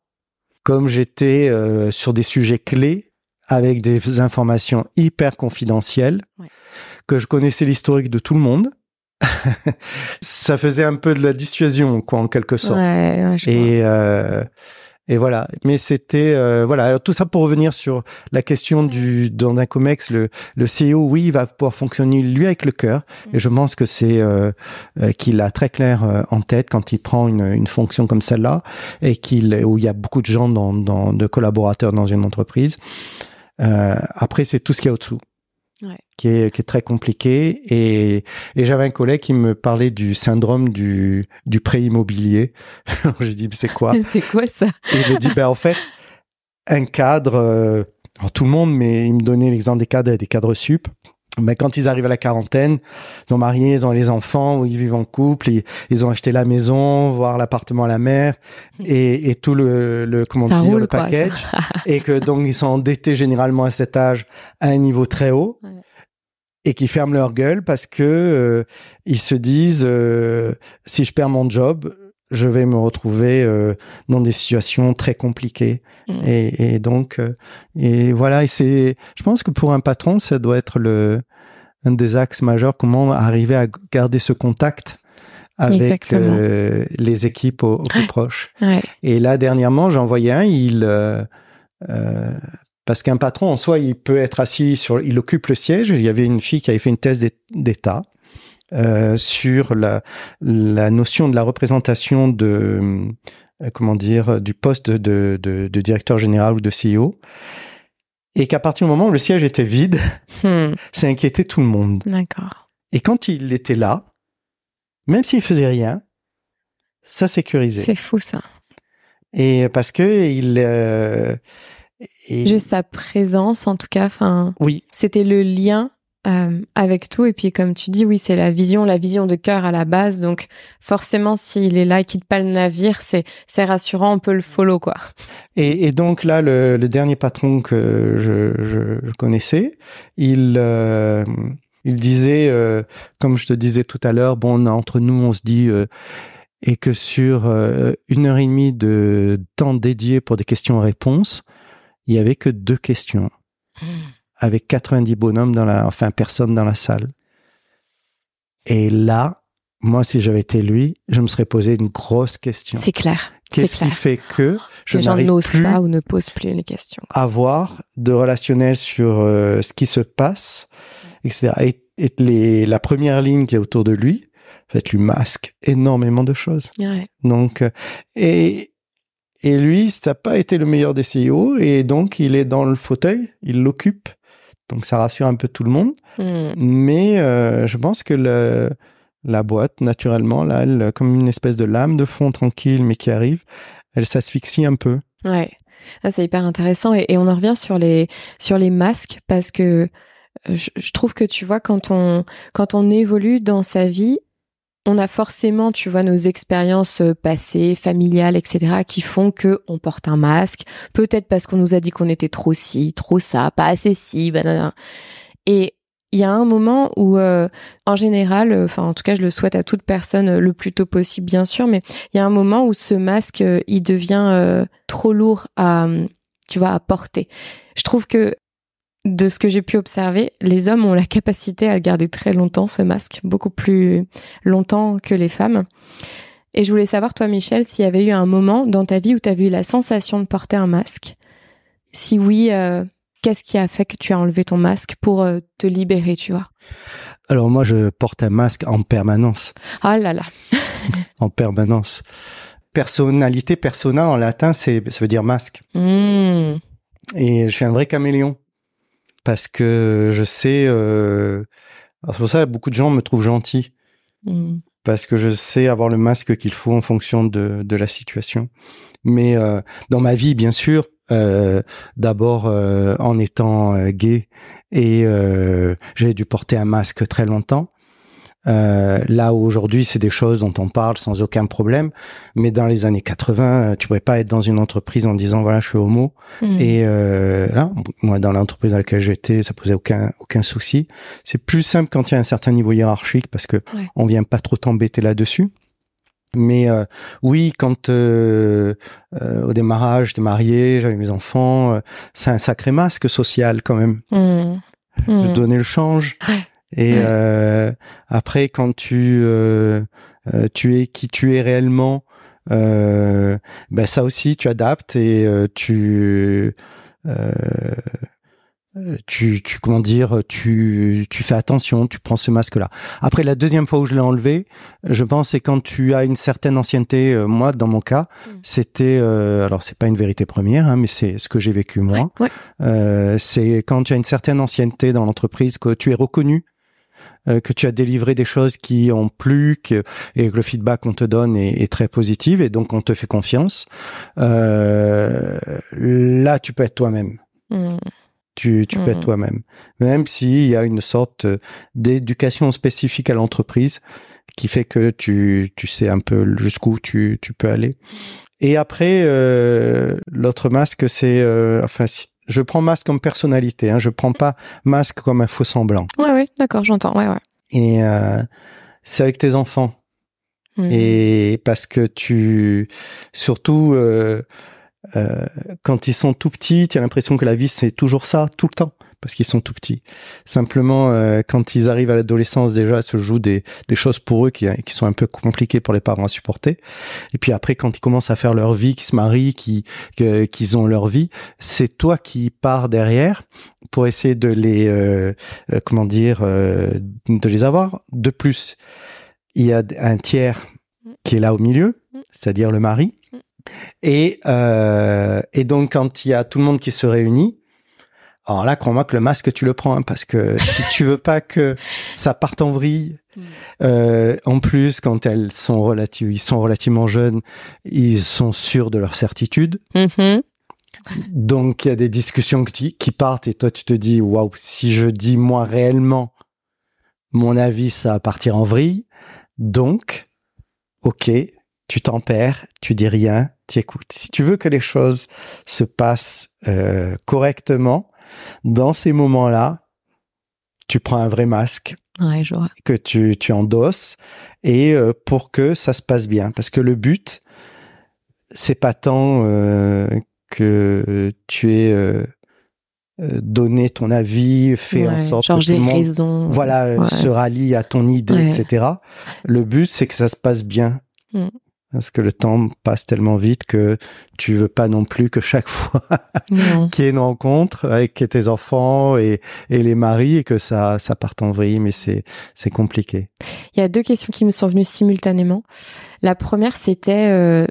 comme j'étais sur des sujets clés avec des informations hyper confidentielles, Ouais. que je connaissais l'historique de tout le monde, ça faisait un peu de la dissuasion, quoi, en quelque sorte. Ouais, ouais. Et, euh, et voilà. Mais c'était euh, voilà. Alors, tout ça pour revenir sur la question du dans un comex, le le CEO, oui, il va pouvoir fonctionner lui avec le cœur. Et je pense que c'est euh, euh, qu'il a très clair euh, en tête quand il prend une, une fonction comme celle-là et qu'il où il y a beaucoup de gens dans, dans de collaborateurs dans une entreprise. Euh, après, c'est tout ce qu'il y a au-dessous. Ouais. Qui est, qui est très compliqué et, et j'avais un collègue qui me parlait du syndrome du, du prêt immobilier. Alors, je dis, mais c'est quoi? C'est quoi ça? Et il me dit, ben, en fait, un cadre, euh, alors, tout le monde, mais il me donnait l'exemple des cadres et des cadres sup. Mais quand ils arrivent à la quarantaine, ils ont marié, ils ont les enfants, ou ils vivent en couple, ils, ils ont acheté la maison, voire l'appartement à la mer, et, et tout le, le comment Ça dire, roule, le quoi, package, et que donc ils sont endettés généralement à cet âge à un niveau très haut, Ouais. et qui ferment leur gueule parce que euh, ils se disent euh, si je perds mon job, je vais me retrouver euh, dans des situations très compliquées. Mm. Et, et donc, euh, et voilà, et c'est, je pense que pour un patron, ça doit être le, un des axes majeurs, comment arriver à garder ce contact avec euh, les équipes au, au plus proche. Ouais. Et là, dernièrement, j'ai envoyé un, il, euh, euh, parce qu'un patron, en soi, il peut être assis sur, il occupe le siège. Il y avait une fille qui avait fait une thèse d'é- d'état. Euh, sur la, la notion de la représentation de euh, comment dire du poste de, de, de directeur général ou de CEO et qu'à partir du moment où le siège était vide, Hmm. ça inquiétait tout le monde. D'accord. Et quand il était là, même s'il faisait rien, ça sécurisait. C'est fou ça. Et parce que il, euh, et- Juste sa présence, en tout cas, enfin, oui, c'était le lien euh, avec tout. Et puis, comme tu dis, oui, c'est la vision, la vision de cœur à la base. Donc, forcément, s'il est là, il quitte pas le navire, c'est c'est rassurant, on peut le follow, quoi. Et, et donc là, le, le dernier patron que je, je, je connaissais, il, euh, il disait, euh, comme je te disais tout à l'heure, bon, on a- entre nous, on se dit, euh, et que sur euh, une heure et demie de temps dédié pour des questions-réponses, il y avait que deux questions, avec 90 bonhommes dans la, enfin personnes dans la salle. Et là, moi, si j'avais été lui, je me serais posé une grosse question. C'est clair. Qu'est-ce qui fait que je Les gens n'osent pas ou ne posent plus les questions. avoir de relationnel sur euh, ce qui se passe, etc. Et, et les, la première ligne qui est autour de lui, en fait, lui masque énormément de choses. Ouais. Donc, euh, et, et lui, ça n'a pas été le meilleur des CEO, et donc il est dans le fauteuil, il l'occupe. Donc ça rassure un peu tout le monde. Hmm. Mais euh, je pense que le, la boîte, naturellement, là, elle, comme une espèce de lame de fond tranquille, mais qui arrive, elle s'asphyxie un peu. Ouais, ça c'est hyper intéressant et, et on en revient sur les sur les masques parce que euh, je, je trouve que tu vois quand on quand on évolue dans sa vie, on a forcément tu vois nos expériences euh, passées, familiales, etc. qui font que on porte un masque. Peut-être parce qu'on nous a dit qu'on était trop ci, trop ça, pas assez ci, banana. Et il y a un moment où, euh, en général, euh, enfin en tout cas je le souhaite à toute personne euh, le plus tôt possible bien sûr, mais il y a un moment où ce masque il devient trop lourd à tu vois à porter. Je trouve que de ce que j'ai pu observer, les hommes ont la capacité à le garder très longtemps ce masque, beaucoup plus longtemps que les femmes. Et je voulais savoir toi Michel s'il y avait eu un moment dans ta vie où tu avais eu la sensation de porter un masque. Si oui, euh, qu'est-ce qui a fait que tu as enlevé ton masque pour euh, te libérer, tu vois? Alors moi, je porte un masque en permanence. Ah là là. En permanence. Personnalité, persona en latin, c'est, ça veut dire masque. Mmh. Et je suis un vrai caméléon. Parce que je sais... Euh... C'est pour ça que beaucoup de gens me trouvent gentil. Mmh. Parce que je sais avoir le masque qu'il faut en fonction de, de la situation. Mais euh, dans ma vie, bien sûr, euh, d'abord euh, en étant euh, gay et euh, j'ai dû porter un masque très longtemps. Euh, là où aujourd'hui c'est des choses dont on parle sans aucun problème, mais dans les années 80, euh, tu pouvais pas être dans une entreprise en disant voilà je suis homo Mmh. et euh, là moi dans l'entreprise dans laquelle j'étais ça posait aucun aucun souci. C'est plus simple quand il y a un certain niveau hiérarchique parce que Ouais. on vient pas trop t'embêter là-dessus. Mais euh, oui, quand euh, euh, au démarrage j'étais marié, j'avais mes enfants, euh, c'est un sacré masque social quand même Mmh. de Mmh. donner le change. Ouais. Et Ouais. euh, après, quand tu euh, euh, tu es qui tu es réellement, euh, ben ça aussi tu adaptes et euh, tu euh, tu, tu comment dire, tu, tu fais attention, tu prends ce masque-là. Après, la deuxième fois où je l'ai enlevé, je pense c'est quand tu as une certaine ancienneté. euh, moi, dans mon cas, Mm. c'était, euh, alors c'est pas une vérité première, hein, mais c'est ce que j'ai vécu moi. Ouais. Euh, c'est quand tu as une certaine ancienneté dans l'entreprise, que tu es reconnu, euh, que tu as délivré des choses qui ont plu, que, et que le feedback qu'on te donne est, est très positif, et donc on te fait confiance. Euh, là, tu peux être toi-même. Mmh. Tu, tu peux être toi-même. Même s'il y a une sorte d'éducation spécifique à l'entreprise qui fait que tu, tu sais un peu jusqu'où tu, tu peux aller. Et après, euh, l'autre masque, c'est... euh, enfin, si- je prends masque comme personnalité. Hein, je prends pas masque comme un faux semblant. Ouais, ouais, d'accord, j'entends. Ouais, ouais. Et euh, c'est avec tes enfants. Mmh. Et parce que tu, surtout euh, euh, quand ils sont tout petits, tu as l'impression que la vie c'est toujours ça, tout le temps. Parce qu'ils sont tout petits. Simplement, euh, quand ils arrivent à l'adolescence, déjà, se jouent des, des choses pour eux qui, qui sont un peu compliquées pour les parents à supporter. Et puis après, quand ils commencent à faire leur vie, qu'ils se marient, qu'ils qu'ils ont leur vie, c'est toi qui pars derrière pour essayer de les, euh, euh, comment dire, de les avoir. De plus, il y a un tiers qui est là au milieu, c'est-à-dire le mari. Et, euh, et donc, quand il y a tout le monde qui se réunit, alors là, crois-moi que le masque, tu le prends, hein, parce que si tu veux pas que ça parte en vrille, mm. euh, en plus, quand elles sont relatives, ils sont relativement jeunes, ils sont sûrs de leur certitude. Mm-hmm. Donc, il y a des discussions qui, qui partent et toi, tu te dis, waouh, si je dis moi réellement mon avis, ça va partir en vrille. Donc, ok, tu t'en perds, tu dis rien, tu écoutes. Si tu veux que les choses se passent euh, correctement, dans ces moments-là, tu prends un vrai masque que tu, tu endosses et euh, pour que ça se passe bien. Parce que le but, c'est pas tant euh, que tu aies donné ton avis, fait en sorte que tout le monde raison. voilà, se rallie à ton idée, etc. Le but, c'est que ça se passe bien. Mm. Parce que le temps passe tellement vite que tu veux pas non plus que chaque fois qu'il y ait une rencontre avec tes enfants et, et les maris et que ça, ça parte en vrille, mais c'est, c'est compliqué. Il y a deux questions qui me sont venues simultanément. La première, c'était, euh,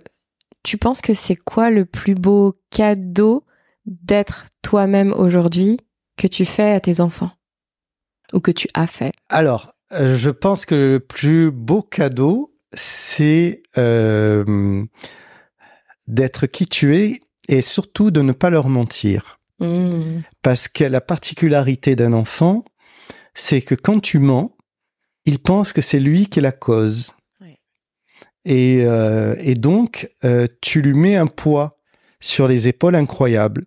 tu penses que c'est quoi le plus beau cadeau d'être toi-même aujourd'hui que tu fais à tes enfants? Ou que tu as fait? Alors, euh, je pense que le plus beau cadeau, c'est euh, d'être qui tu es et surtout de ne pas leur mentir. Mmh. Parce que la particularité d'un enfant, c'est que quand tu mens, il pense que c'est lui qui est la cause. Et, euh, et, donc, euh, tu lui mets un poids sur les épaules incroyable.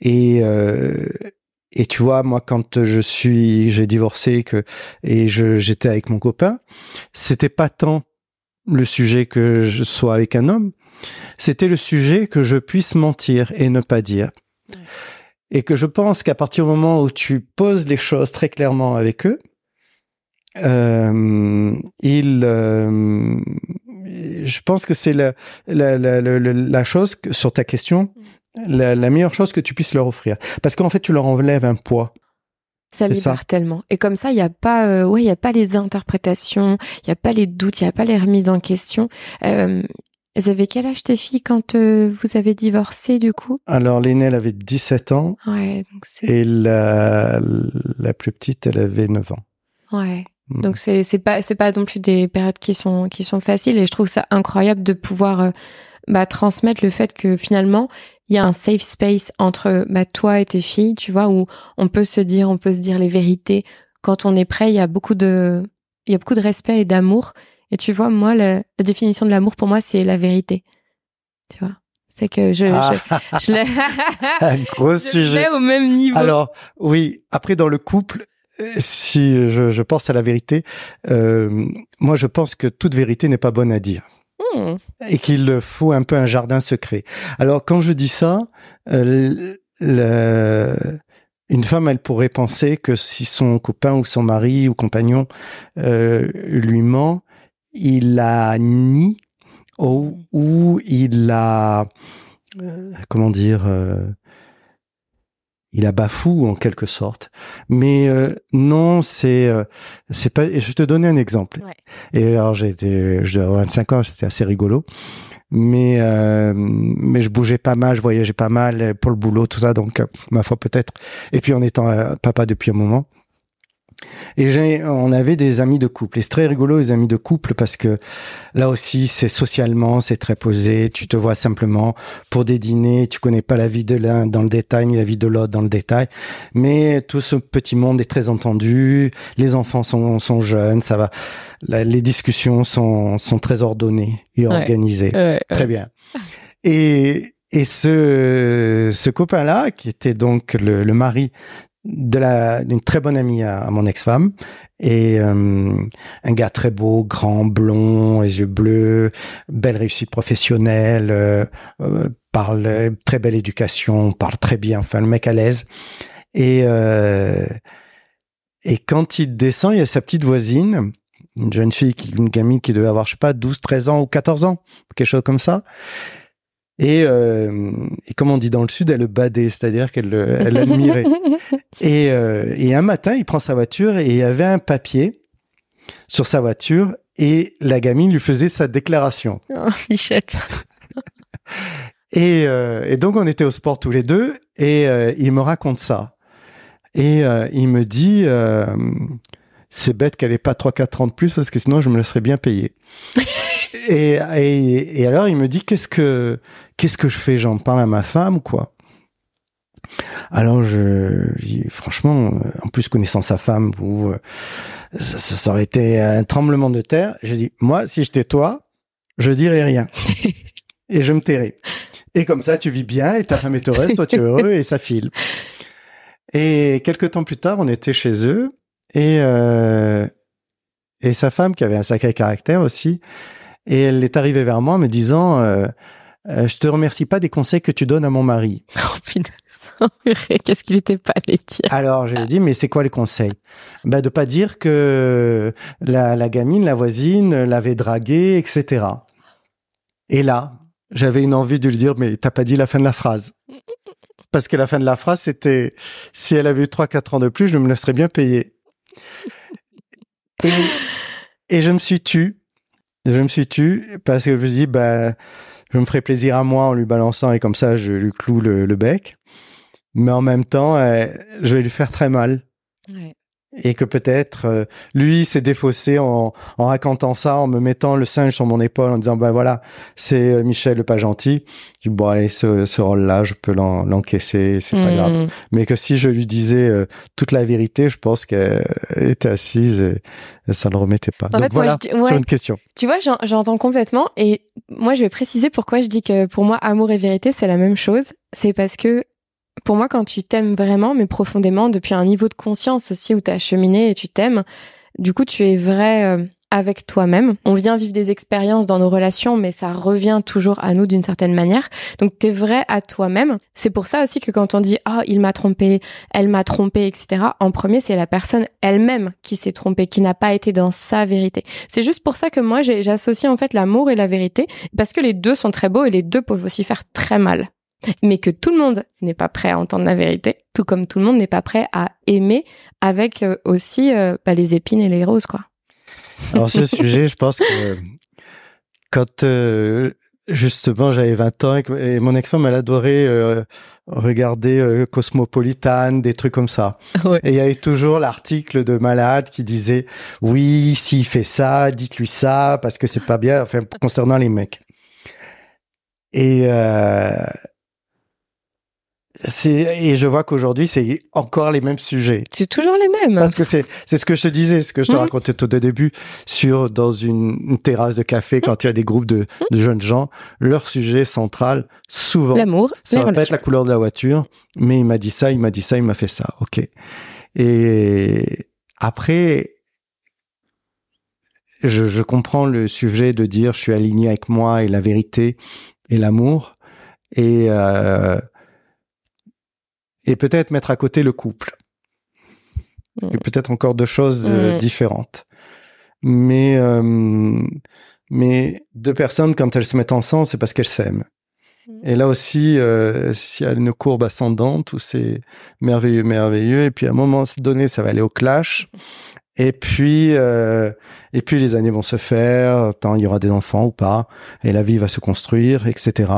Et, euh, et tu vois, moi, quand je suis, j'ai divorcé que et j'étais avec mon copain, c'était pas tant le sujet que je sois avec un homme, c'était le sujet que je puisse mentir et ne pas dire. Et que je pense qu'à partir du moment où tu poses les choses très clairement avec eux, euh, il, euh, je pense que c'est la, la, la, la, chose sur ta question, mm. la, la meilleure chose que tu puisses leur offrir. Parce qu'en fait, tu leur enlèves un poids. Ça libère tellement. Et comme ça, il n'y a pas, euh, ouais, il y a pas les interprétations, il n'y a pas les doutes, il n'y a pas les remises en question. Euh, elles avaient quel âge tes filles quand euh, vous avez divorcé du coup? Alors l'aînée elle avait 17 ans. Ouais, donc et la, la plus petite elle avait 9 ans. Ouais. Mm. Donc c'est c'est pas c'est pas non plus des périodes qui sont qui sont faciles et je trouve ça incroyable de pouvoir euh, bah, transmettre le fait que finalement il y a un safe space entre bah, toi et tes filles, tu vois, où on peut se dire, on peut se dire les vérités. Quand on est prêt, il y a beaucoup de, il y a beaucoup de respect et d'amour. Et tu vois, moi, la, définition de l'amour pour moi, c'est la vérité. Tu vois? C'est que je, ah. je, l'ai, un gros sujet. au même niveau. Alors, oui. Après, dans le couple, si je, je pense à la vérité, euh, moi, je pense que toute vérité n'est pas bonne à dire. Hmm. Et qu'il faut un peu un jardin secret. Alors quand je dis ça, euh, une femme, elle pourrait penser que si son copain ou son mari ou compagnon euh, lui ment, il la nie ou, il la euh, comment dire il a bafou en quelque sorte. Mais euh, non, c'est euh, c'est pas. Je vais te donner un exemple. Et alors j'étais, je 25 ans, c'était assez rigolo. Mais euh, mais je bougeais pas mal, je voyageais pas mal pour le boulot, tout ça. Donc ma foi peut-être. Et puis en étant papa depuis un moment, et on avait des amis de couple. Et c'est très rigolo les amis de couple parce que là aussi c'est socialement c'est très posé. Tu te vois simplement pour des dîners, tu connais pas la vie de l'un dans le détail ni la vie de l'autre dans le détail. Mais tout ce petit monde est très entendu. Les enfants sont, sont jeunes, ça va. les discussions sont, sont très ordonnées et organisées. très bien. Et, et ce, ce copain-là, qui était donc le, le mari de la d'une très bonne amie à, mon ex-femme et euh, un gars très beau, grand, blond, les yeux bleus, belle réussite professionnelle, euh, euh, parle très belle éducation, parle très bien, enfin le mec à l'aise. Et, euh, et quand il descend, il y a sa petite voisine, une jeune fille, qui, une gamine qui devait avoir, je sais pas, 12, 13 ans ou 14 ans, quelque chose comme ça. Et, euh, et comme on dit dans le sud, elle le badait, c'est-à-dire qu'elle elle l'admirait. et, euh, et un matin, il prend sa voiture et il y avait un papier sur sa voiture et la gamine lui faisait sa déclaration. Oh, Michette. Et, euh, et donc on était au sport tous les deux et euh, il me raconte ça. Et il me dit, c'est bête qu'elle ait pas 3-4 ans de plus parce que sinon je me laisserais bien payer. et, et, et alors il me dit, qu'est-ce que qu'est-ce que je fais? J'en parle à ma femme ou quoi alors je, je dis franchement, euh, en plus connaissant sa femme, ou euh, ça, ça aurait été un tremblement de terre. Je dis moi, si j'étais toi, je dirais rien et je me tairais. Et comme ça, tu vis bien et ta femme est heureuse, toi tu es heureux et ça file. Et quelques temps plus tard, on était chez eux et euh, et sa femme qui avait un sacré caractère aussi, et elle est arrivée vers moi en me disant euh, euh, je te remercie pas des conseils que tu donnes à mon mari. Oh, putain. Qu'est-ce qu'il était pas allé dire? Alors je lui ai dit mais c'est quoi les conseils Ben de pas dire que la, la gamine, la voisine l'avait dragué, etc. Et là, j'avais une envie de lui dire mais t'as pas dit la fin de la phrase parce que la fin de la phrase c'était si elle avait eu 3-4 ans de plus, je me laisserais bien payer. Et, et je me suis tu. Je me suis tu parce que je me suis dit bah je me ferais plaisir à moi en lui balançant et comme ça je lui cloue le, bec. Mais en même temps, euh, je vais lui faire très mal. Et que peut-être euh, lui s'est défaussé en, en racontant ça, en me mettant le singe sur mon épaule, en disant bah voilà, c'est euh, Michel le pas gentil. Je dis bon allez, ce, ce rôle-là, je peux l'en- l'encaisser, c'est pas Hmm. grave. Mais que si je lui disais euh, toute la vérité, je pense qu'elle était assise et, et ça le remettait pas. En Donc fait, moi, voilà je dis- ouais. sur une question. Tu vois, j'en- j'entends complètement. Et moi, je vais préciser pourquoi je dis que pour moi, amour et vérité, c'est la même chose. C'est parce que pour moi, quand tu t'aimes vraiment, mais profondément, depuis un niveau de conscience aussi où tu as cheminé et tu t'aimes, du coup, tu es vrai euh, avec toi-même. On vient vivre des expériences dans nos relations, mais ça revient toujours à nous d'une certaine manière. Donc, tu es vrai à toi-même. C'est pour ça aussi que quand on dit « Ah, il m'a trompé, elle m'a trompé, etc. », en premier, c'est la personne elle-même qui s'est trompée, qui n'a pas été dans sa vérité. C'est juste pour ça que moi, j'associe en fait l'amour et la vérité, parce que les deux sont très beaux et les deux peuvent aussi faire très mal. Mais que tout le monde n'est pas prêt à entendre la vérité, tout comme tout le monde n'est pas prêt à aimer avec euh, aussi euh, bah, les épines et les roses, quoi. Alors ce sujet, je pense que quand euh, justement j'avais 20 ans et, mon ex-femme elle adorait euh, regarder euh, Cosmopolitan, des trucs comme ça. Ouais. Et il y avait toujours l'article de malade qui disait oui, s'il fait ça, dites-lui ça parce que c'est pas bien. Enfin concernant les mecs. Et euh, et je vois qu'aujourd'hui c'est encore les mêmes sujets. C'est toujours les mêmes. Parce que c'est c'est ce que je te disais, ce que je te Mhm. racontais tout au début sur dans une, une terrasse de café quand il y a des groupes de, de jeunes gens, leur sujet central souvent L'amour, ça va pas être la couleur de la voiture, mais il m'a dit ça, il m'a dit ça, il m'a fait ça. OK. Et après je, je comprends le sujet de dire je suis aligné avec moi et la vérité et l'amour et euh, et peut-être mettre à côté le couple. Et peut-être encore deux choses euh, différentes. Mais euh, mais deux personnes quand elles se mettent ensemble, c'est parce qu'elles s'aiment. Mm. Et là aussi, euh, s'il y a une courbe ascendante où c'est merveilleux, merveilleux, et puis à un moment donné, ça va aller au clash. Et puis, euh, et puis les années vont se faire. Tant il y aura des enfants ou pas, et la vie va se construire, etc.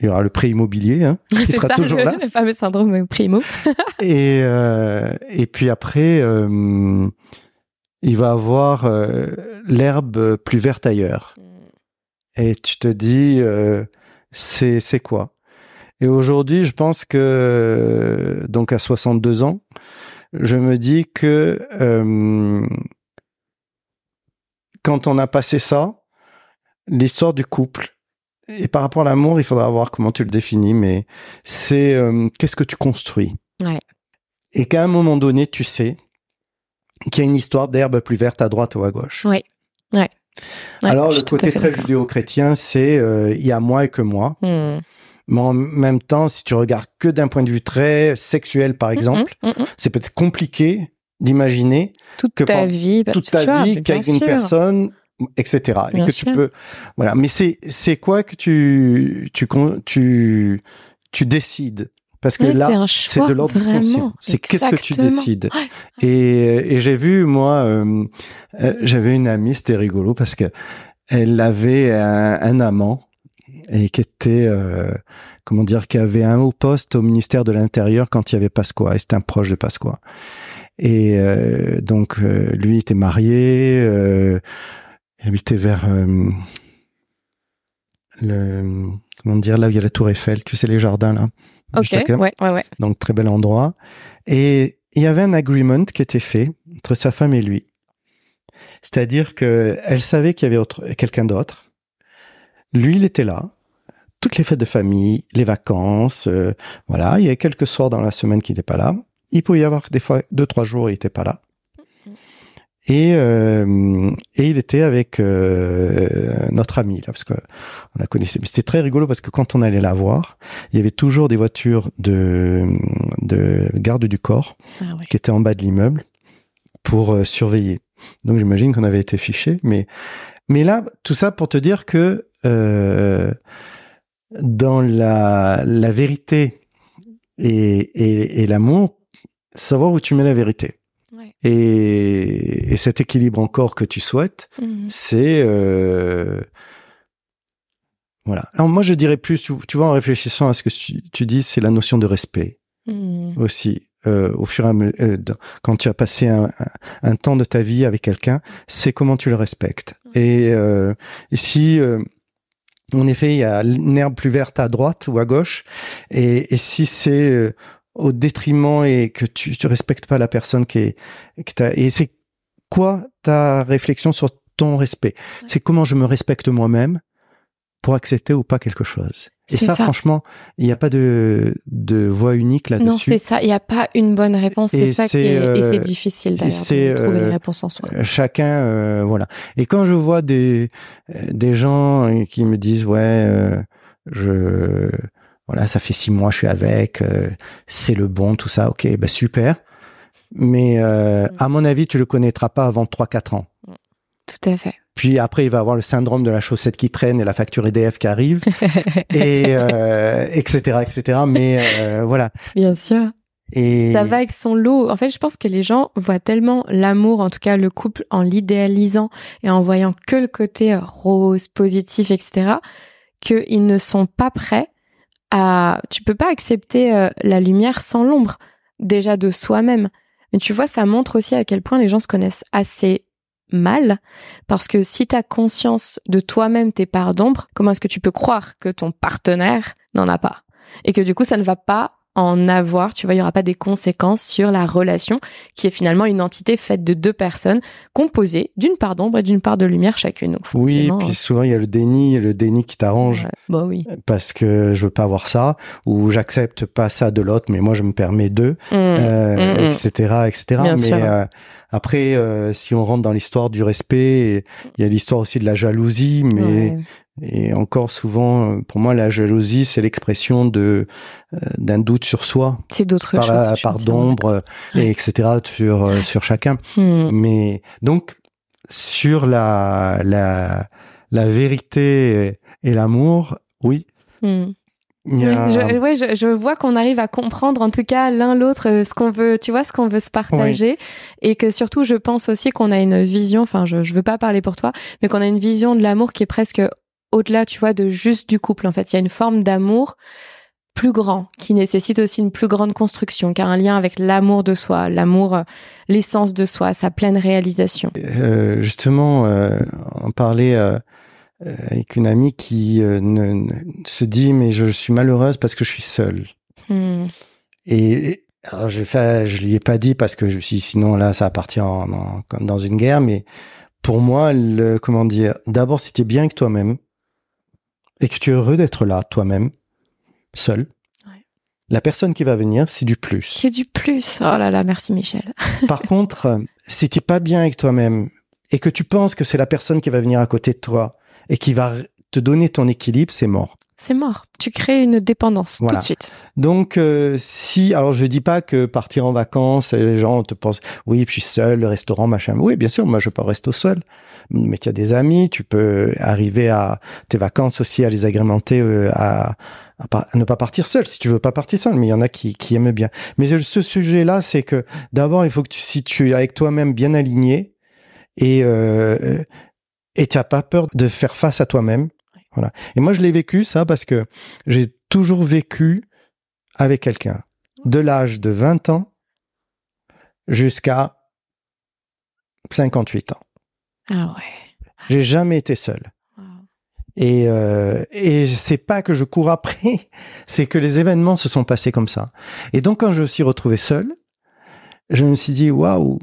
Il y aura le prix immobilier, hein, qui C'est sera ça, toujours le, là. le fameux syndrome primo. Et euh, et puis après, euh, il va avoir euh, l'herbe plus verte ailleurs. Et tu te dis, c'est c'est quoi? Et aujourd'hui, je pense que donc à 62 ans, je me dis que quand on a passé ça, l'histoire du couple. Et par rapport à l'amour, il faudra voir comment tu le définis, mais c'est euh, qu'est-ce que tu construis? Ouais. Et qu'à un moment donné, tu sais qu'il y a une histoire d'herbe plus verte à droite ou à gauche. Ouais. Ouais. Ouais, Alors le côté très judéo-chrétien, c'est euh, il y a moi et que moi. Hmm. Mais en même temps, si tu regardes que d'un point de vue très sexuel, par exemple, Mhm, mhm. c'est peut-être compliqué d'imaginer toute que ta vie, bah, toute ta vois, vie qu'avec une personne, etc. Et Bien que sûr. tu peux, voilà. Mais c'est c'est quoi que tu tu tu tu décides? Parce que là c'est de l'ordre du conscient. C'est qu'est-ce que tu décides? Ouais. Et, et j'ai vu moi, euh, euh, j'avais une amie, c'était rigolo parce que elle avait un, un amant et qui était euh, comment dire, qui avait un haut poste au ministère de l'Intérieur quand il y avait Pasqua. Et c'était un proche de Pasqua. Et euh, donc euh, lui était marié, euh, il habitait vers euh, le comment dire là où il y a la Tour Eiffel, tu sais les jardins là. Ok, ouais, ouais, ouais. Donc très bel endroit. Et il y avait un agreement qui était fait entre sa femme et lui. C'est-à-dire que elle savait qu'il y avait autre, quelqu'un d'autre. Lui, il était là. Toutes les fêtes de famille, les vacances, euh, voilà. Il y avait quelques soirs dans la semaine qui n'étaient pas là. Il pouvait y avoir des fois deux, trois jours, il n'était pas là. Et, euh, et il était avec euh, notre ami là parce que on la connaissait. Mais c'était très rigolo parce que quand on allait la voir, il y avait toujours des voitures de, de garde du corps Ah ouais. qui étaient en bas de l'immeuble pour euh, surveiller. Donc j'imagine qu'on avait été fichés. Mais, mais là, tout ça pour te dire que euh, dans la, la vérité et, et, et l'amour, savoir où tu mets la vérité. Ouais. Et, et cet équilibre encore que tu souhaites, Mhm. c'est euh, voilà. Alors moi je dirais plus, tu, tu vois, en réfléchissant à ce que tu, tu dis, c'est la notion de respect Mhm. aussi. Euh, au fur et à mesure, quand tu as passé un, un, un temps de ta vie avec quelqu'un, c'est comment tu le respectes. Et, euh, et si euh, en effet il y a une herbe plus verte à droite ou à gauche, et, et si c'est euh, au détriment et que tu, tu respectes pas la personne qui est, qui t'a, et c'est quoi ta réflexion sur ton respect? C'est comment je me respecte moi-même pour accepter ou pas quelque chose? Et ça, ça. franchement, il n'y a pas de, de voie unique là-dessus. Non, c'est ça. Il n'y a pas une bonne réponse. C'est ça qui est, et euh, c'est difficile et d'ailleurs de trouver euh, les réponses en soi. Euh, Chacun, euh, voilà. Et quand je vois des euh, des gens euh, qui me disent ouais, euh, je voilà, ça fait six mois je suis avec, euh, c'est le bon, tout ça, ok, bah super. Mais euh, Mm. à mon avis, tu le connaîtras pas avant trois quatre ans. Tout à fait. Puis après, il va avoir le syndrome de la chaussette qui traîne et la facture EDF qui arrive, et euh, etc. etc. Mais euh, voilà. Bien sûr. Et Ça va avec son lot. En fait, je pense que les gens voient tellement l'amour, en tout cas le couple, en l'idéalisant et en voyant que le côté euh, rose, positif, etc., qu'ils ne sont pas prêts Tu peux pas accepter euh, la lumière sans l'ombre, déjà de soi-même. Mais tu vois, ça montre aussi à quel point les gens se connaissent assez mal, parce que si tu as conscience de toi-même tes parts d'ombre, comment est-ce que tu peux croire que ton partenaire n'en a pas? Et que du coup, ça ne va pas en avoir, tu vois, il y aura pas des conséquences sur la relation qui est finalement une entité faite de deux personnes composées d'une part d'ombre et d'une part de lumière chacune. Donc oui, puis souvent il y a le déni, le déni qui t'arrange. bah oui. parce que je veux pas avoir ça ou j'accepte pas ça de l'autre mais moi je me permets d'eux Mmh. euh, Mm, mm. etc etc Bien mais sûr. Après euh, si on rentre dans l'histoire du respect il y a l'histoire aussi de la jalousie mais Ouais. et encore souvent euh, pour moi la jalousie c'est l'expression de euh, d'un doute sur soi c'est d'autres par, choses. par d'ombre euh, et etc sur euh, sur chacun. Mmh. mais donc sur la la la vérité et l'amour oui Mmh. Oui, a... je, ouais, je, je vois qu'on arrive à comprendre en tout cas l'un l'autre euh, ce qu'on veut, tu vois, ce qu'on veut se partager, et que surtout je pense aussi qu'on a une vision. Enfin, je je veux pas parler pour toi, mais qu'on a une vision de l'amour qui est presque au-delà, tu vois, de juste du couple. En fait, il y a une forme d'amour plus grand qui nécessite aussi une plus grande construction, qui a un lien avec l'amour de soi, l'amour, euh, l'essence de soi, sa pleine réalisation. Euh, justement, euh, on parlait euh, euh, avec une amie qui euh, ne, ne- se dit mais je suis malheureuse parce que je suis seule. Hmm. Et alors je fait, je lui ai pas dit parce que je me suis dit, sinon là ça va partir en, en- comme dans une guerre. Mais pour moi, le comment dire, d'abord si tu es bien avec toi-même et que tu es heureux d'être là toi-même, seul. Ouais. La personne qui va venir, c'est du plus. C'est du plus. Oh là là, merci Michel. Par contre, euh, si t'es pas bien avec toi-même et que tu penses que c'est la personne qui va venir à côté de toi et qui va te donner ton équilibre, c'est mort. c'est mort. Tu crées une dépendance Voilà. tout de suite. Donc, euh, si, alors je dis pas que partir en vacances, euh, les gens te pensent, oui, je suis seul, le restaurant, machin. Oui, bien sûr, moi je peux rester au seul. Mais tu as des amis, tu peux arriver à tes vacances aussi à les agrémenter, euh, à, à, pas- à ne pas partir seul si tu veux pas partir seul. Mais il y en a qui, qui aiment bien. Mais ce sujet-là, c'est que d'abord, il faut que tu, si tu es avec toi-même bien aligné et euh, et tu n'as pas peur de faire face à toi-même. Voilà. Et moi, je l'ai vécu ça parce que j'ai toujours vécu avec quelqu'un de l'âge de 20 ans jusqu'à 58 ans. Ah ouais. J'ai jamais été seul. Wow. Et, euh, et c'est pas que je cours après, c'est que les événements se sont passés comme ça. Et donc, quand je me suis retrouvé seul, je me suis dit, waouh,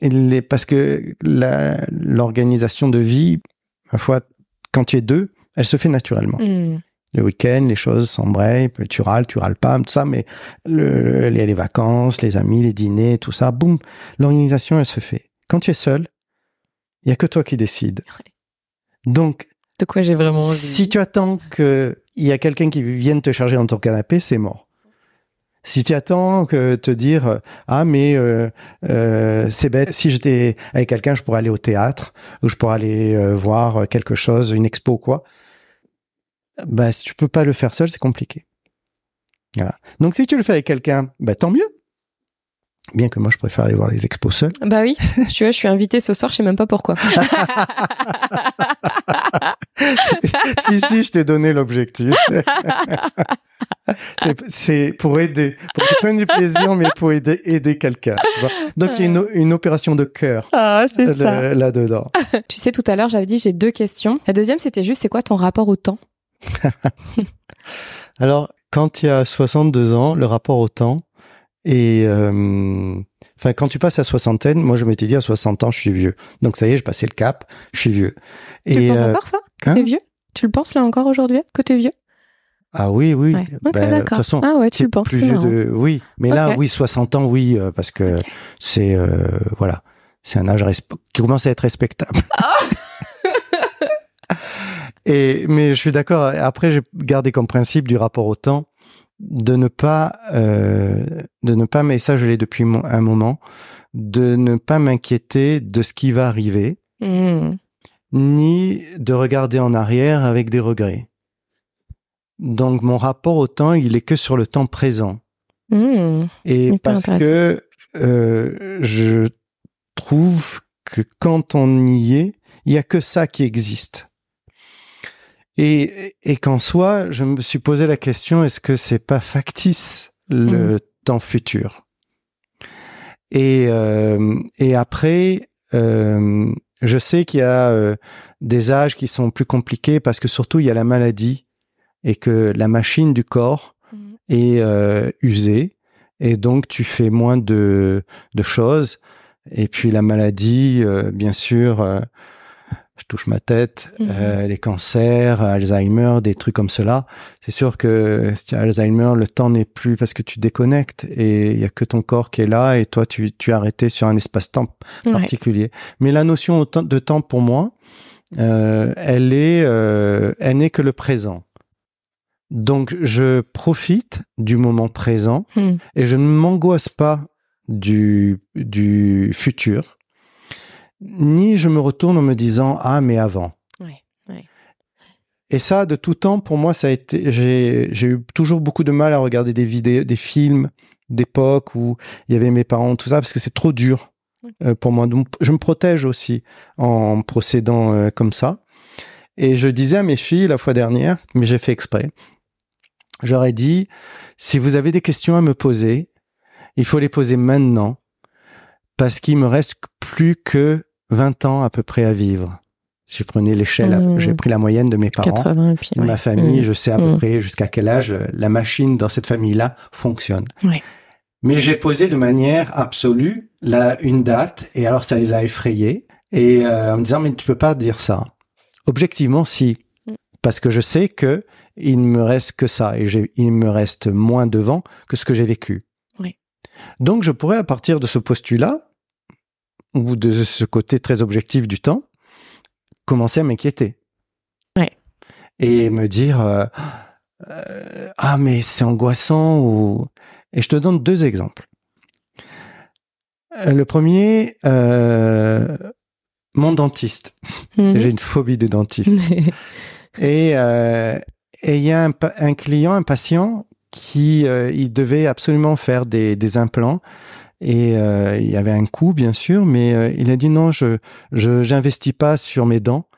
les- parce que l'organisation de vie, ma foi, quand tu es deux, elle se fait naturellement. Hmm. Le week-end, les choses s'embrayent, tu râles, tu râles pas, tout ça, mais le, les, les vacances, les amis, les dîners, tout ça, boum, l'organisation, elle se fait. Quand tu es seul, il y a que toi qui décides. Donc, De quoi j'ai vraiment envie. si tu attends qu'il y a quelqu'un qui vienne te charger dans ton canapé, c'est mort. Si tu attends que te dire ah mais euh, euh, c'est bête si j'étais avec quelqu'un je pourrais aller au théâtre ou je pourrais aller euh, voir quelque chose une expo ou quoi bah si tu peux pas le faire seul c'est compliqué. Voilà. Donc si tu le fais avec quelqu'un bah tant mieux. Bien que moi je préfère aller voir les expos seul. Bah oui, tu vois, je suis invitée ce soir, je sais même pas pourquoi. si, si, je t'ai donné l'objectif. C'est- pour aider, pour prennes du plaisir, mais pour aider, aider quelqu'un. Donc, il y a une, une opération de cœur Ah, là-dedans. Tu sais, tout à l'heure, j'avais dit j'ai deux questions. La deuxième, c'était juste, c'est quoi ton rapport au temps? Alors, quand il y a 62 ans, le rapport au temps et euh, enfin quand tu passes à soixantaine, moi je m'étais dit à 60 ans je suis vieux. Donc ça y est, j'ai passé le cap, je suis vieux. Tu le penses euh, encore ça? Que hein? t'es vieux? Tu le penses là encore aujourd'hui Que t'es vieux? Ah oui oui, Ouais. Ok, Ben, de toute d'accord. façon, Ah ouais, tu le penses. plus vieux de oui, mais là oui 60 ans oui euh, parce que c'est euh, voilà, c'est un âge resp- qui commence à être respectable. Et mais je suis d'accord. Après, j'ai gardé comme principe du rapport au temps de ne pas, euh, de ne pas, mais ça je l'ai depuis mon- un moment, de ne pas m'inquiéter de ce qui va arriver, Hmm. ni de regarder en arrière avec des regrets. Donc mon rapport au temps, il est que sur le temps présent. Hmm. Et parce que euh, je trouve que quand on y est, il y a que ça qui existe. Et, et qu'en soi, je me suis posé la question est-ce que c'est pas factice le temps futur? Et euh, et après, euh, je sais qu'il y a euh, des âges qui sont plus compliqués parce que surtout il y a la maladie et que la machine du corps Hmm. est usée et donc tu fais moins de, de choses. Et puis la maladie, bien sûr, je touche ma tête, Mhm. euh, les cancers, Alzheimer, des trucs comme cela. C'est sûr que si Alzheimer, le temps n'est plus parce que tu déconnectes et il y a que ton corps qui est là et toi tu, tu es arrêté sur un espace-temps Ouais. particulier. Mais la notion de temps pour moi, euh, elle est, euh, elle n'est que le présent. Donc je profite du moment présent Hmm. et je ne m'angoisse pas du, du futur, ni je me retourne en me disant ah mais avant. Ouais, ouais. Et ça, de tout temps, pour moi, ça a été. J'ai j'ai eu toujours beaucoup de mal à regarder des vidéos, des films d'époque où il y avait mes parents, tout ça, parce que c'est trop dur euh, pour moi. Donc, je me protège aussi en procédant euh, comme ça. Et je disais à mes filles la fois dernière, mais j'ai fait exprès. J'aurais dit, si vous avez des questions à me poser, il faut les poser maintenant, parce qu'il me reste plus que 20 ans à peu près à vivre. Si je prenais l'échelle, Mmh. j'ai pris la moyenne de mes parents. 80 et puis. De ouais. ma famille, Hmm. je sais à peu Mm. près jusqu'à quel âge euh, la machine dans cette famille-là fonctionne. Ouais. Mais j'ai posé de manière absolue là une date et alors ça les a effrayés et euh, en me disant mais tu peux pas dire ça. Objectivement, si, parce que je sais que il ne me reste que ça et il me reste moins de vent que ce que j'ai vécu. Oui. Donc je pourrais à partir de ce postulat ou de ce côté très objectif du temps commencer à m'inquiéter. Ouais. et me dire euh, ah mais c'est angoissant ou et je te donne deux exemples. Le premier, mon dentiste. Mhm. J'ai une phobie des dentistes. et il y a un, un, client, un patient qui il devait absolument faire des, des implants et euh, il y avait un coût bien sûr, mais euh, il a dit non, je j'investis pas sur mes dents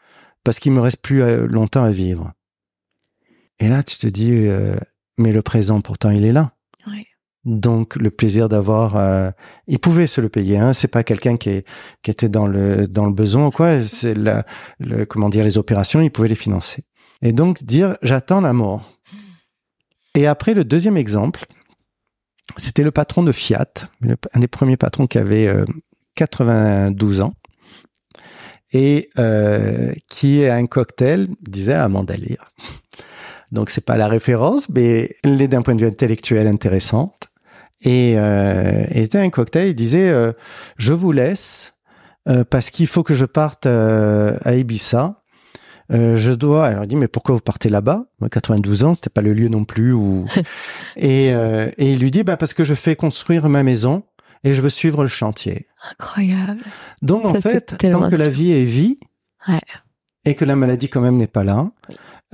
parce qu'il me reste plus euh, longtemps à vivre. Et là, tu te dis, mais le présent pourtant il est là. Donc le plaisir d'avoir, il pouvait se le payer. Hein. C'est pas quelqu'un qui, qui était dans le dans le besoin quoi. C'est la, le comment dire les opérations, il pouvait les financer. Et donc dire j'attends la mort. Et après le deuxième exemple, c'était le patron de Fiat, un des premiers patrons qui avait 92 euh, ans et euh, qui a un cocktail disait Amanda Lear. Donc c'est pas la référence, mais elle est d'un point de vue intellectuel intéressante. Et euh, était un cocktail, il disait euh, je vous laisse parce qu'il faut que je parte à Ibiza euh, je dois. Alors il dit mais pourquoi vous partez là-bas? 92 ans, c'était pas le lieu non plus. Ou et, euh, et il lui dit bah parce que je fais construire ma maison et je veux suivre le chantier. Incroyable. Donc en fait, tant que la vie est vie ouais. et que la maladie quand même n'est pas là,